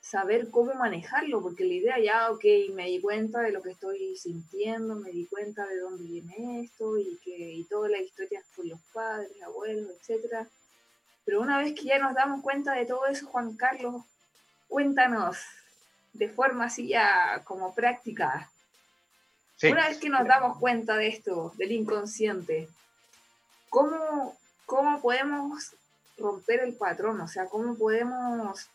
S1: saber cómo manejarlo, porque la idea ya, ok, me di cuenta de lo que estoy sintiendo, me di cuenta de dónde viene esto y que y toda la historia con los padres, abuelos, etcétera. Pero una vez que ya nos damos cuenta de todo eso, Juan Carlos, cuéntanos de forma así ya como práctica. Una vez que nos damos cuenta de esto, del inconsciente, ¿cómo, ¿cómo podemos romper el patrón? O sea, ¿cómo podemos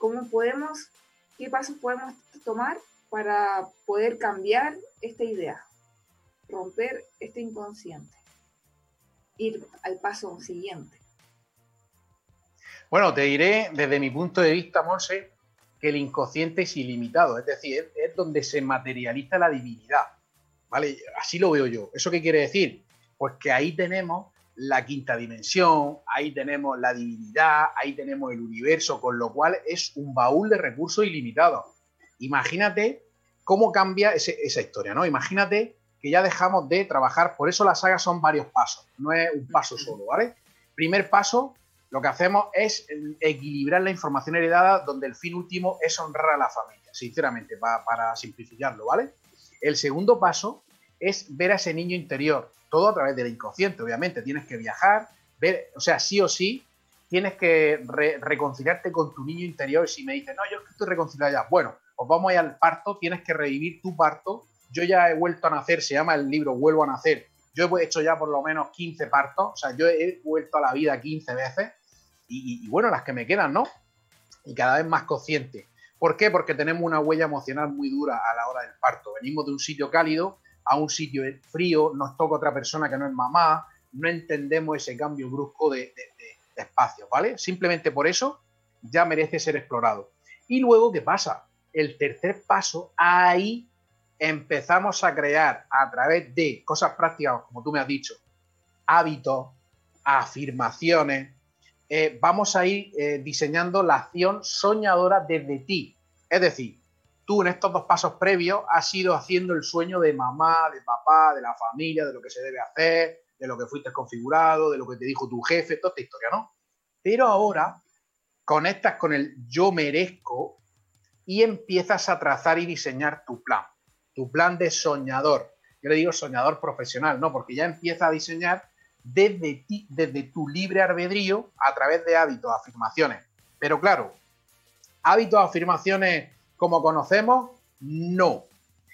S1: ¿Cómo podemos, qué pasos podemos tomar para poder cambiar esta idea? Romper este inconsciente. Ir al paso siguiente.
S3: Bueno, te diré desde mi punto de vista, Monse, que el inconsciente es ilimitado, es decir, es, donde se materializa la divinidad. ¿Vale? Así lo veo yo. ¿Eso qué quiere decir? Pues que ahí tenemos la quinta dimensión, ahí tenemos la divinidad, ahí tenemos el universo, con lo cual es un baúl de recursos ilimitados. Imagínate cómo cambia esa historia, ¿no? Imagínate que ya dejamos de trabajar, por eso la saga son varios pasos, no es un paso solo, ¿vale? Primer paso, lo que hacemos es equilibrar la información heredada donde el fin último es honrar a la familia, sinceramente, para, para simplificarlo, ¿vale? El segundo paso es ver a ese niño interior, todo a través del inconsciente, obviamente. Tienes que viajar, ver, o sea, sí o sí, tienes que reconciliarte con tu niño interior. Si me dices, no, yo estoy reconciliado ya, bueno, pues vamos a ir al parto, tienes que revivir tu parto. Yo ya he vuelto a nacer, se llama el libro Vuelvo a nacer. Yo he hecho ya por lo menos 15 partos, o sea, yo he vuelto a la vida 15 veces y, y bueno, las que me quedan, ¿no? Y cada vez más consciente. ¿Por qué? Porque tenemos una huella emocional muy dura a la hora del parto. Venimos de un sitio cálido a un sitio frío, nos toca otra persona que no es mamá, no entendemos ese cambio brusco de, espacio, ¿vale? Simplemente por eso ya merece ser explorado. Y luego, ¿qué pasa? El tercer paso, ahí empezamos a crear a través de cosas prácticas, como tú me has dicho, hábitos, afirmaciones, eh, vamos a ir eh, diseñando la acción soñadora desde ti. Es decir, tú en estos dos pasos previos has ido haciendo el sueño de mamá, de papá, de la familia, de lo que se debe hacer, de lo que fuiste configurado, de lo que te dijo tu jefe, toda esta historia, ¿no? Pero ahora conectas con el yo merezco y empiezas a trazar y diseñar tu plan, tu plan de soñador. Yo le digo soñador profesional, ¿no? Porque ya empieza a diseñar desde ti, desde tu libre albedrío a través de hábitos, afirmaciones. Pero claro, hábitos, afirmaciones como conocemos, no.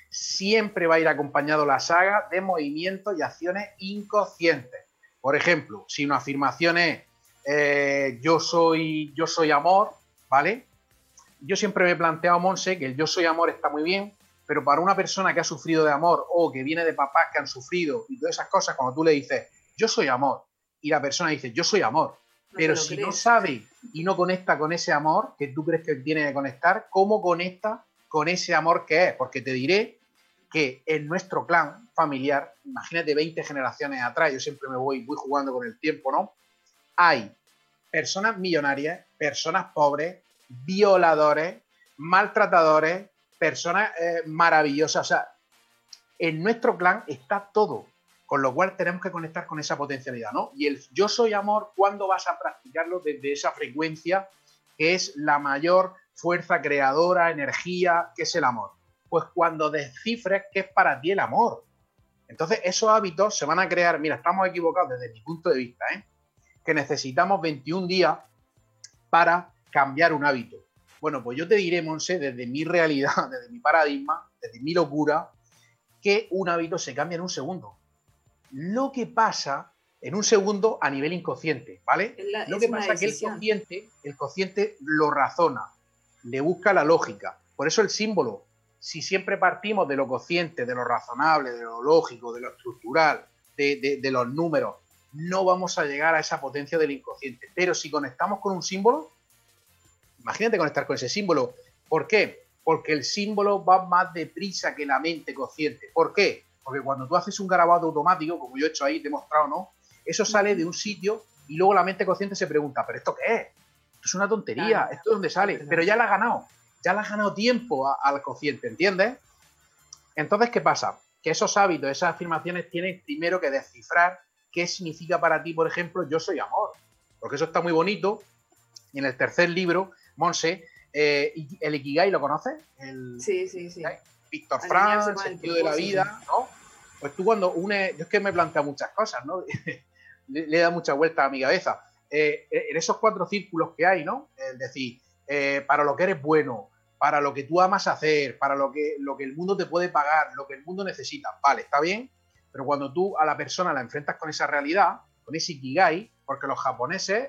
S3: Siempre va a ir acompañado la saga de movimientos y acciones inconscientes. Por ejemplo, si una afirmación es eh, yo, soy, yo soy amor, ¿vale? Yo siempre me he planteado, Monse, que el yo soy amor está muy bien, pero para una persona que ha sufrido de amor o que viene de papás que han sufrido y todas esas cosas, cuando tú le dices yo soy amor y la persona dice yo soy amor, pero si no sabe y no conecta con ese amor que tú crees que tiene que conectar, ¿cómo conecta con ese amor que es? Porque te diré que en nuestro clan familiar, imagínate 20 generaciones atrás, yo siempre me voy, voy jugando con el tiempo, ¿no? Hay personas millonarias, personas pobres, violadores, maltratadores, personas eh, maravillosas. O sea, en nuestro clan está todo, con lo cual tenemos que conectar con esa potencialidad, ¿no? Y el yo soy amor, ¿cuándo vas a practicarlo desde esa frecuencia que es la mayor fuerza creadora, energía, que es el amor? Pues cuando descifres qué es para ti el amor. Entonces, esos hábitos se van a crear, mira, estamos equivocados desde mi punto de vista, ¿eh? que necesitamos 21 días para cambiar un hábito. Bueno, pues yo te diré, Monse, desde mi realidad, desde mi paradigma, desde mi locura, que un hábito se cambia en un segundo. Lo que pasa en un segundo a nivel inconsciente, ¿vale? lo que pasa es que el consciente, el consciente lo razona, le busca la lógica. Por eso el símbolo, si siempre partimos de lo consciente, de lo razonable, de lo lógico, de lo estructural, de, de los números, no vamos a llegar a esa potencia del inconsciente. Pero si conectamos con un símbolo, Imagínate conectar con ese símbolo. ¿Por qué? Porque el símbolo va más deprisa que la mente consciente. ¿Por qué? Porque cuando tú haces un grabado automático, como yo he hecho ahí, te he mostrado, ¿no? Eso sale de un sitio y luego la mente consciente se pregunta, ¿pero esto qué es? Esto es una tontería, ¿esto es donde sale? Pero ya la has ganado, ya la has ganado tiempo al consciente, ¿entiendes? Entonces, ¿qué pasa? Que esos hábitos, esas afirmaciones tienen primero que descifrar qué significa para ti, por ejemplo, yo soy amor. Porque eso está muy bonito. Y en el tercer libro Monse, eh, ¿el Ikigai lo conoces?
S1: sí, sí, sí.
S3: Víctor Frank, el sentido de la vida, ¿no? Pues tú cuando une, yo es que me plantea muchas cosas, ¿no? le, da mucha vuelta a mi cabeza. Eh, en esos cuatro círculos que hay, ¿no? Es decir, eh, para lo que eres bueno, para lo que tú amas hacer, para lo que, lo que el mundo te puede pagar, lo que el mundo necesita, vale, está bien, pero cuando tú a la persona la enfrentas con esa realidad, con ese Ikigai, porque los japoneses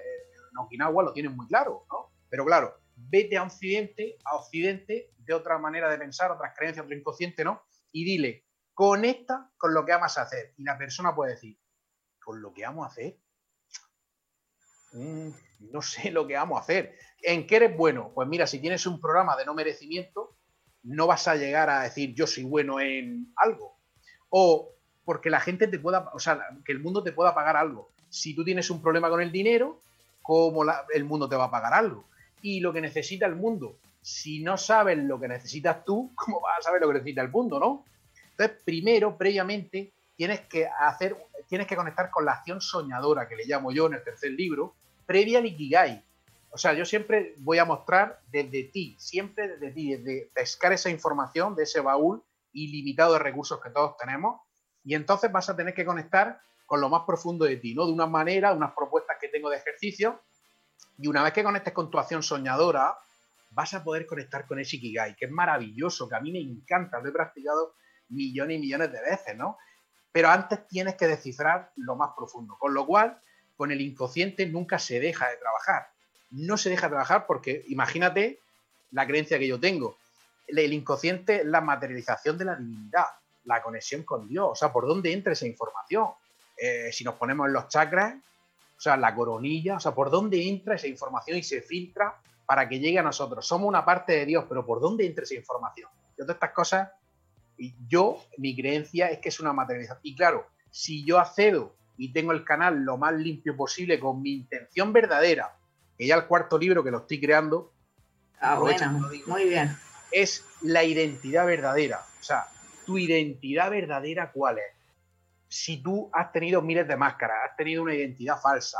S3: en Okinawa lo tienen muy claro, ¿no? Pero claro, vete a Occidente, a Occidente, de otra manera de pensar, otras creencias, otro inconsciente, ¿no? Y dile, conecta con lo que amas hacer. Y la persona puede decir, ¿con lo que amo hacer? Mm, no sé lo que amo hacer. ¿En qué eres bueno? Pues mira, si tienes un programa de no merecimiento, no vas a llegar a decir yo soy bueno en algo. O porque la gente te pueda, o sea, que el mundo te pueda pagar algo. Si tú tienes un problema con el dinero, ¿cómo el mundo te va a pagar algo? y lo que necesita el mundo. Si no sabes lo que necesitas tú, ¿cómo vas a saber lo que necesita el mundo, no? Entonces, primero, previamente, tienes que hacer, tienes que conectar con la acción soñadora, que le llamo yo en el tercer libro, previa al Ikigai. O sea, yo siempre voy a mostrar desde ti, siempre desde ti, desde pescar esa información de ese baúl ilimitado de recursos que todos tenemos, y entonces vas a tener que conectar con lo más profundo de ti, ¿no? De una manera, unas propuestas que tengo de ejercicio, y una vez que conectes con tu acción soñadora, vas a poder conectar con ese Ikigai, que es maravilloso, que a mí me encanta, lo he practicado millones y millones de veces, ¿no? Pero antes tienes que descifrar lo más profundo, con lo cual, con el inconsciente nunca se deja de trabajar. No se deja de trabajar porque, imagínate la creencia que yo tengo, el inconsciente es la materialización de la divinidad, la conexión con Dios, o sea, por dónde entra esa información. Eh, si nos ponemos en los chakras, o sea, la coronilla, o sea, por dónde entra esa información y se filtra para que llegue a nosotros. Somos una parte de Dios, pero ¿por dónde entra esa información? Y todas estas cosas, y yo, mi creencia es que es una materialización. Y claro, si yo accedo y tengo el canal lo más limpio posible con mi intención verdadera, que ya el cuarto libro que lo estoy creando,
S1: ah, bueno, muy bien.
S3: Es la identidad verdadera. O sea, tu identidad verdadera, ¿cuál es? si tú has tenido miles de máscaras, has tenido una identidad falsa,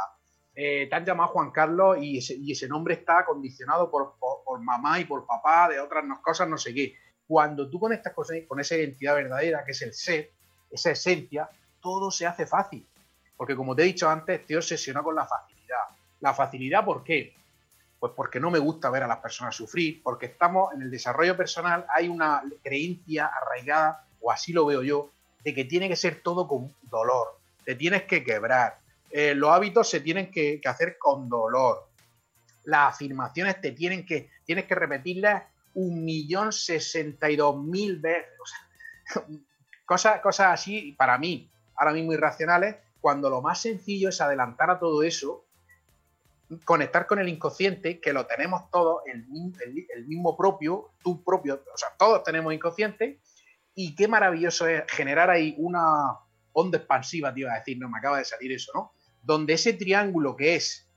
S3: eh, te han llamado Juan Carlos y ese, nombre está condicionado por, mamá y por papá, de otras cosas, no sé qué. Cuando tú conectas con, con esa identidad verdadera, que es el ser, esa esencia, todo se hace fácil. Porque como te he dicho antes, te obsesiona con la facilidad. ¿La facilidad por qué? Pues porque no me gusta ver a las personas sufrir, porque estamos en el desarrollo personal, hay una creencia arraigada, o así lo veo yo, de que tiene que ser todo con dolor, te tienes que quebrar, Eh, los hábitos se tienen que, hacer con dolor. Las afirmaciones te tienen que, tienes que repetirlas un millón sesenta y dos mil veces. cosas, cosas así, para mí, ahora mismo irracionales, cuando lo más sencillo es adelantar a todo eso, conectar con el inconsciente, que lo tenemos todos, el, mismo propio, tú propio, o sea, todos tenemos inconsciente, y qué maravilloso es generar ahí una onda expansiva, te iba a decir, no me acaba de salir eso, ¿no? Donde ese triángulo que es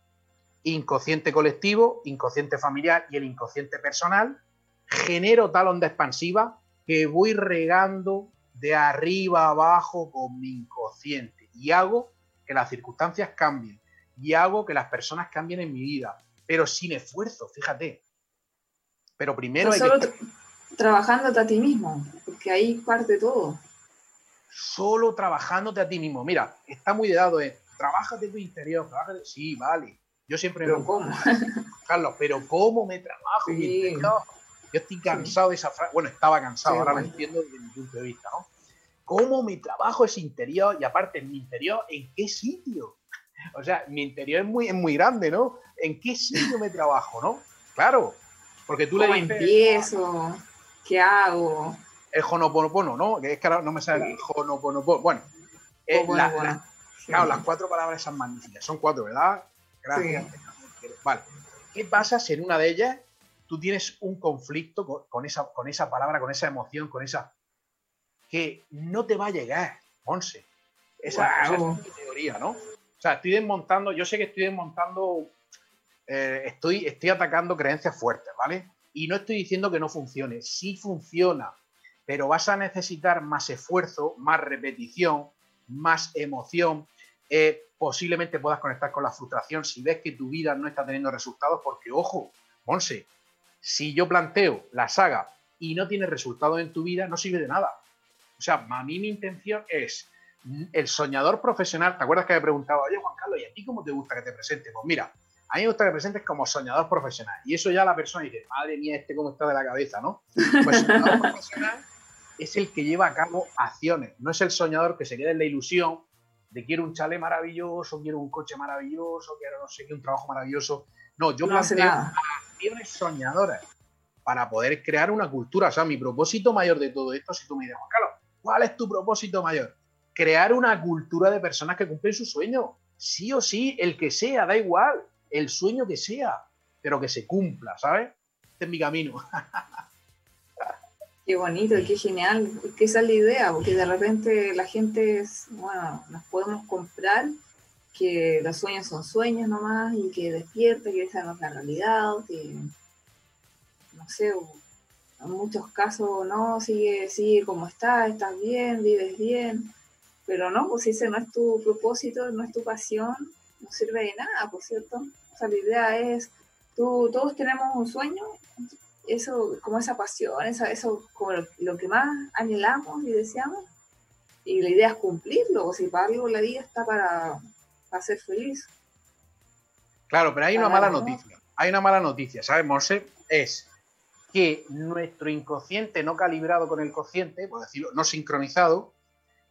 S3: inconsciente colectivo, inconsciente familiar y el inconsciente personal, genero tal onda expansiva que voy regando de arriba a abajo con mi inconsciente y hago que las circunstancias cambien y hago que las personas cambien en mi vida, pero sin esfuerzo, fíjate. Pero primero
S1: hay solo trabajándote a ti mismo, porque ahí parte todo.
S3: Solo trabajándote a ti mismo. Mira, está muy de dado, es, trabájate tu interior, trabájate... Sí, vale. Yo siempre
S1: ¿Pero cómo?
S3: Carlos, pero ¿cómo me trabajo Yo estoy cansado de esa frase. Bueno, estaba cansado, ahora me entiendo desde mi punto de vista, ¿no? ¿Cómo mi trabajo es interior? Y aparte, en mi interior, ¿en qué sitio? O sea, mi interior es muy, es muy grande, ¿no? ¿En qué sitio me trabajo, no? Claro, porque tú
S1: le dices... empiezo? ¿Qué hago?
S3: El jonoponopono, ¿no? Es que ahora no me sale el jonoponopono. Bueno, eh, claro, las cuatro palabras son magníficas. Son cuatro, ¿verdad? Gracias. Vale. ¿Qué pasa si en una de ellas tú tienes un conflicto con, esa, con esa palabra, con esa emoción, con esa que no te va a llegar, Monse. Esa, es mi teoría, ¿no? O sea, estoy desmontando, yo sé que estoy desmontando, eh, estoy, estoy atacando creencias fuertes, ¿vale? Y no estoy diciendo que no funcione, sí funciona, pero vas a necesitar más esfuerzo, más repetición, más emoción. Eh, posiblemente puedas conectar con la frustración si ves que tu vida no está teniendo resultados, porque ojo, Monse, si yo planteo la saga y no tiene resultados en tu vida, no sirve de nada. O sea, a mí mi intención es el soñador profesional. ¿Te acuerdas que me preguntaba, oye Juan Carlos, ¿y a ti cómo te gusta que te presente? Pues mira, a mí me gusta que te presentes como soñador profesional. Y eso ya la persona dice, madre mía, este cómo está de la cabeza, ¿no? Pues soñador profesional es el que lleva a cabo acciones, no es el soñador que se queda en la ilusión de quiero un chale maravilloso, quiero un coche maravilloso, quiero no sé qué, un trabajo maravilloso. No, yo no planteo acciones soñadoras para poder crear una cultura. O sea, mi propósito mayor de todo esto, si tú me dices, Juan Carlos, ¿Cuál es tu propósito mayor? Crear una cultura de personas que cumplen su sueño. Sí o sí, el que sea, da igual, el sueño que sea, pero que se cumpla, ¿sabes? Este es mi camino.
S1: Qué bonito, qué genial, que esa es la idea, porque de repente la gente, bueno, nos podemos comprar que los sueños son sueños nomás y que despierta, que esa no es la realidad, que no sé, en muchos casos no, sigue, sigue como está, estás bien, vives bien, pero no, pues si ese no es tu propósito, no es tu pasión, no sirve de nada, por cierto. O sea, la idea es, tú, todos tenemos un sueño, eso, como esa pasión, esa, eso como lo, que más anhelamos y deseamos, y la idea es cumplirlo, o si para algo la vida está para, ser feliz.
S3: Claro, pero hay una mala noticia, hay una mala noticia, ¿sabes, Monse? Es que nuestro inconsciente no calibrado con el consciente, por decirlo, no sincronizado,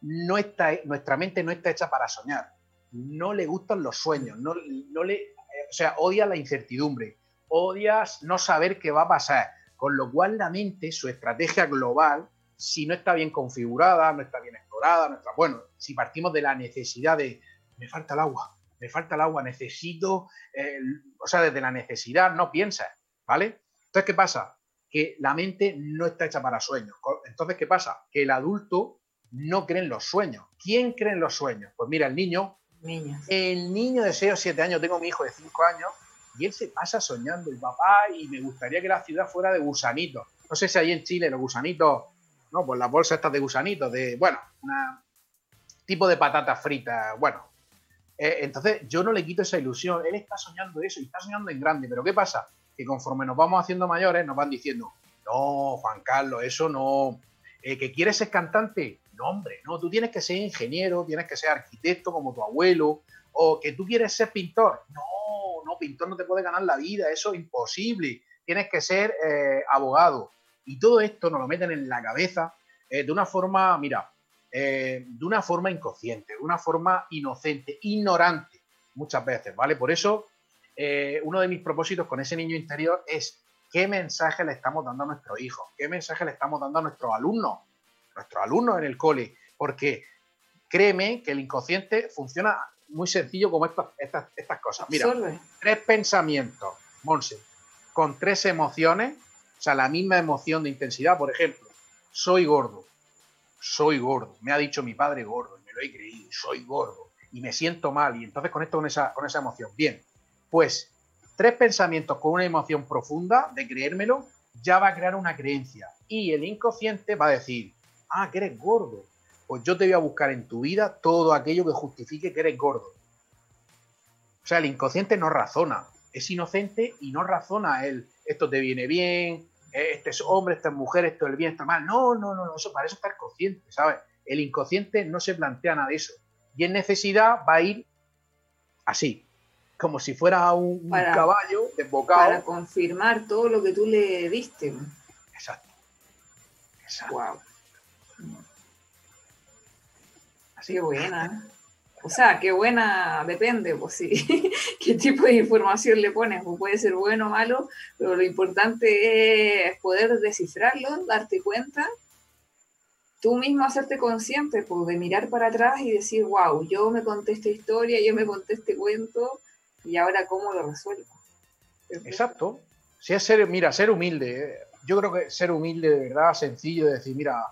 S3: no está, nuestra mente no está hecha para soñar. No le gustan los sueños, no, no le, eh, o sea, odia la incertidumbre, odias no saber qué va a pasar. Con lo cual la mente, su estrategia global, si no está bien configurada, no está bien explorada, no está, bueno, si partimos de la necesidad de, me falta el agua, me falta el agua, necesito, o sea, desde la necesidad no piensas, ¿vale? Entonces, ¿qué pasa? que la mente no está hecha para sueños. Entonces, ¿qué pasa? Que el adulto no cree en los sueños. ¿Quién cree en los sueños? Pues mira, el niño. El niño de 6 o 7 años, tengo mi hijo de 5 años, y él se pasa soñando, el papá, y me gustaría que la ciudad fuera de gusanitos. No sé si ahí en Chile los gusanitos, no, pues las bolsas estas de gusanitos, de, bueno, un tipo de patatas fritas, bueno. Eh, entonces, yo no le quito esa ilusión. Él está soñando eso y está soñando en grande, pero ¿qué pasa? que conforme nos vamos haciendo mayores nos van diciendo, no, Juan Carlos, eso no, eh, que quieres ser cantante, no, hombre, no, tú tienes que ser ingeniero, tienes que ser arquitecto como tu abuelo, o que tú quieres ser pintor, no, no, pintor no te puede ganar la vida, eso es imposible, tienes que ser eh, abogado. Y todo esto nos lo meten en la cabeza de una forma, mira, de una forma inconsciente, de una forma inocente, ignorante. muchas veces, ¿vale? Por eso, eh, uno de mis propósitos con ese niño interior es qué mensaje le estamos dando a nuestros hijos, qué mensaje le estamos dando a nuestros alumnos, nuestros alumnos en el cole, porque créeme que el inconsciente funciona muy sencillo como estas, estas, estas cosas. Mira, tres pensamientos, Monse, con tres emociones, o sea, la misma emoción de intensidad, por ejemplo, soy gordo, soy gordo, me ha dicho mi padre gordo, y me lo he creído, soy gordo, y me siento mal, y entonces con esa, con esa emoción. Bien, pues tres pensamientos con una emoción profunda de creérmelo, ya va a crear una creencia. Y el inconsciente va a decir, ah, que eres gordo. Pues yo te voy a buscar en tu vida todo aquello que justifique que eres gordo. O sea, el inconsciente no razona, es inocente y no razona él, esto te viene bien, este es hombre, esta es mujer, esto es el bien, está mal. No, no, no, eso para eso estar consciente, ¿sabes? El inconsciente no se plantea nada de eso. Y en necesidad va a ir así, como si fuera un, caballo desbocado.
S1: Para confirmar todo lo que tú le diste.
S3: Exacto. Exacto. Wow.
S1: Así que buena. O sea, qué buena, depende, pues sí, qué tipo de información le pones, pues puede ser bueno o malo, pero lo importante es poder descifrarlo, darte cuenta, tú mismo hacerte consciente, pues de mirar para atrás y decir, wow, yo me conté esta historia, yo me conté este cuento, y ahora cómo lo resuelvo.
S3: Exacto. Si es ser, mira, ser humilde, eh, yo creo que ser humilde de verdad, sencillo, de decir, mira,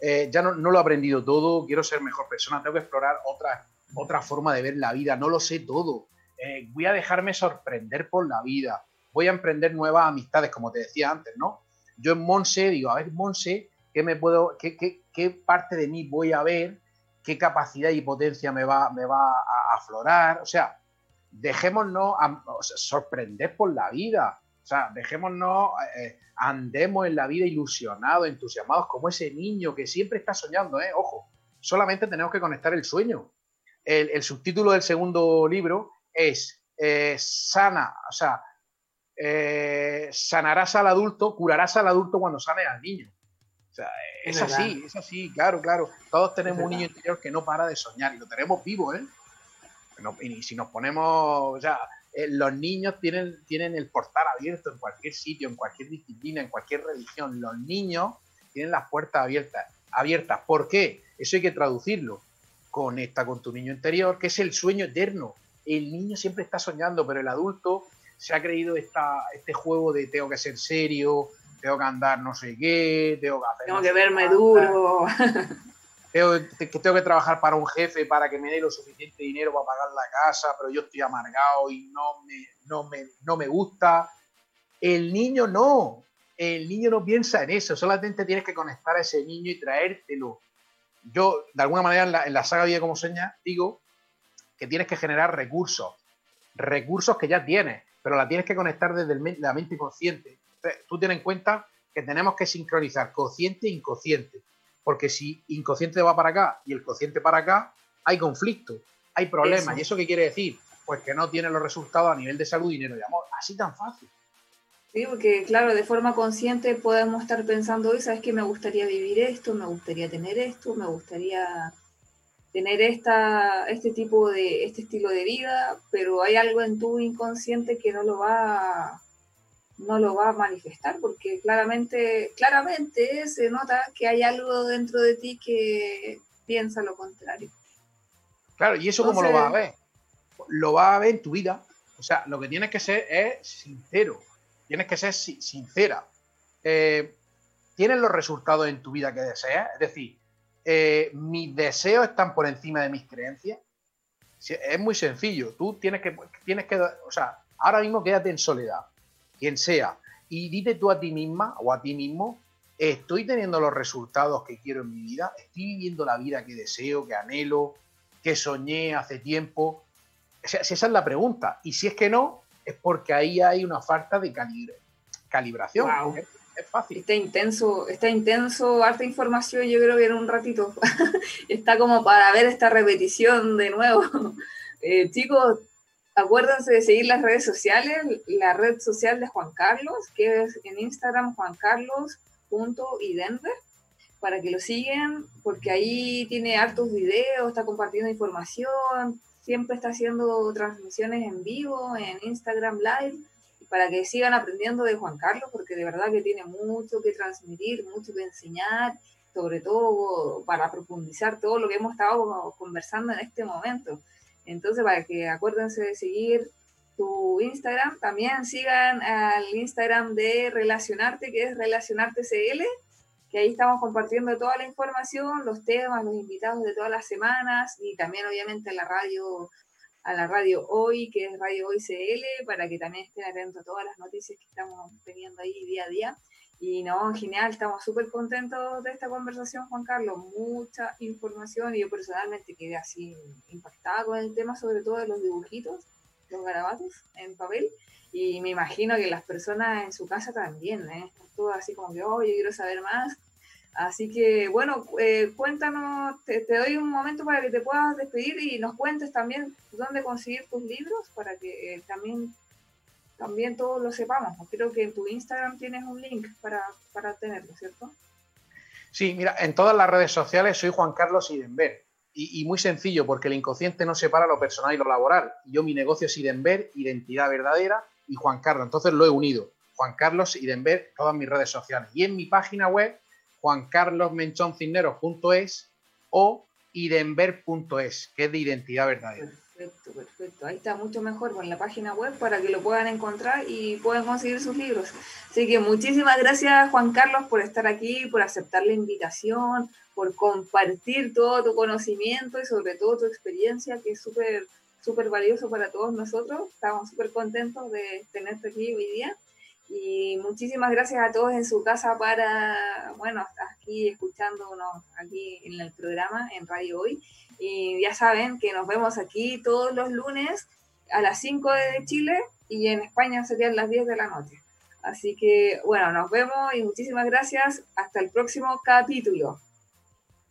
S3: eh, ya no, no, lo he aprendido todo, quiero ser mejor persona, tengo que explorar otras otra forma de ver la vida, no lo sé todo. Eh, voy a dejarme sorprender por la vida, voy a emprender nuevas amistades, como te decía antes, ¿no? Yo en Monse digo, a ver, Monse, ¿qué, me puedo, qué, qué, parte de mí voy a ver? ¿Qué capacidad y potencia me va, me va a aflorar? O sea, dejémonos sorprender por la vida. O sea, dejémonos, eh, andemos en la vida ilusionados, entusiasmados, como ese niño que siempre está soñando, ¿eh? Ojo, solamente tenemos que conectar el sueño el, subtítulo del segundo libro es eh, sana, o sea, eh, sanarás al adulto, curarás al adulto cuando sane al niño. O sea, es, así, es así, claro, claro. Todos tenemos un niño interior que no para de soñar y lo tenemos vivo, ¿eh? y si nos ponemos, o sea, eh, los niños tienen, tienen el portal abierto en cualquier sitio, en cualquier disciplina, en cualquier religión. Los niños tienen las puertas abiertas. abiertas. ¿Por qué? Eso hay que traducirlo conecta con tu niño interior, que es el sueño eterno. El niño siempre está soñando, pero el adulto se ha creído esta, este juego de tengo que ser serio, tengo que andar no sé qué, tengo que hacer...
S1: Tengo que verme duro.
S3: Tengo que, tengo que trabajar para un jefe para que me dé lo suficiente dinero para pagar la casa, pero yo estoy amargado y no me, no me, no me gusta. El niño no, el niño no piensa en eso, solamente tienes que conectar a ese niño y traértelo yo, de alguna manera, en la, saga Vida como Seña, digo que tienes que generar recursos, recursos que ya tienes, pero la tienes que conectar desde la mente consciente. tú ten en cuenta que tenemos que sincronizar consciente e inconsciente, porque si inconsciente va para acá y el consciente para acá, hay conflicto, hay problemas. ¿Y eso qué quiere decir? Pues que no tiene los resultados a nivel de salud, dinero y amor. Así tan fácil.
S1: Sí, porque claro, de forma consciente podemos estar pensando hoy, sabes que me gustaría vivir esto, me gustaría tener esto, me gustaría tener esta, este tipo de, este estilo de vida, pero hay algo en tu inconsciente que no lo va, no lo va a manifestar, porque claramente, claramente se nota que hay algo dentro de ti que piensa lo contrario.
S3: Claro, ¿y eso cómo lo vas a ver? Lo vas a ver en tu vida. O sea, lo que tienes que ser es sincero tienes que ser sincera. Eh, ¿Tienes los resultados en tu vida que deseas? Es decir, eh, ¿mis deseos están por encima de mis creencias? Es muy sencillo. Tú tienes que, tienes que, o sea, ahora mismo quédate en soledad, quien sea, y dite tú a ti misma o a ti mismo, estoy teniendo los resultados que quiero en mi vida, estoy viviendo la vida que deseo, que anhelo, que soñé hace tiempo. si esa es la pregunta. Y si es que no, es porque ahí hay una falta de calibración. Es, fácil.
S1: Está intenso, está intenso, harta información, yo creo que en un ratito está como para ver esta repetición de nuevo. Eh, chicos, acuérdense de seguir las redes sociales, la red social de Juan Carlos, que es en Instagram juancarlos.idenver, para que lo sigan, porque ahí tiene hartos videos, está compartiendo información, siempre está haciendo transmisiones en vivo, en Instagram Live, para que sigan aprendiendo de Juan Carlos, porque de verdad que tiene mucho que transmitir, mucho que enseñar, sobre todo para profundizar todo lo que hemos estado conversando en este momento. Entonces, para que acuérdense de seguir tu Instagram, también sigan al Instagram de Relacionarte, que es Relacionarte CL, que ahí estamos compartiendo toda la información, los temas, los invitados de todas las semanas y también obviamente la radio a la radio hoy, que es Radio Hoy CL, para que también estén atentos a todas las noticias que estamos teniendo ahí día a día. Y no, genial, estamos súper contentos de esta conversación, Juan Carlos. Mucha información y yo personalmente quedé así impactada con el tema, sobre todo de los dibujitos, los garabatos en papel. Y me imagino que las personas en su casa también, ¿eh? Todas así como que, oh, yo quiero saber más. Así que, bueno, eh, cuéntanos, te, doy un momento para que te puedas despedir y nos cuentes también dónde conseguir tus libros para que eh, también, también todos lo sepamos. Creo que en tu Instagram tienes un link para, para tenerlo, ¿cierto?
S3: Sí, mira, en todas las redes sociales soy Juan Carlos Idenver. Y, y, muy sencillo, porque el inconsciente no separa lo personal y lo laboral. Yo mi negocio es Idenver, identidad verdadera, y Juan Carlos. Entonces lo he unido. Juan Carlos Idenver, todas mis redes sociales. Y en mi página web juancarlosmenchoncisneros.es o idenver.es, que es de identidad verdadera.
S1: Perfecto, perfecto. Ahí está mucho mejor con la página web para que lo puedan encontrar y puedan conseguir sus libros. Así que muchísimas gracias Juan Carlos por estar aquí, por aceptar la invitación, por compartir todo tu conocimiento y sobre todo tu experiencia, que es súper súper valioso para todos nosotros. Estamos súper contentos de tenerte aquí hoy día. Y muchísimas gracias a todos en su casa para, bueno, aquí escuchándonos aquí en el programa, en Radio Hoy. Y ya saben que nos vemos aquí todos los lunes a las 5 de Chile y en España serían las 10 de la noche. Así que, bueno, nos vemos y muchísimas gracias. Hasta el próximo capítulo.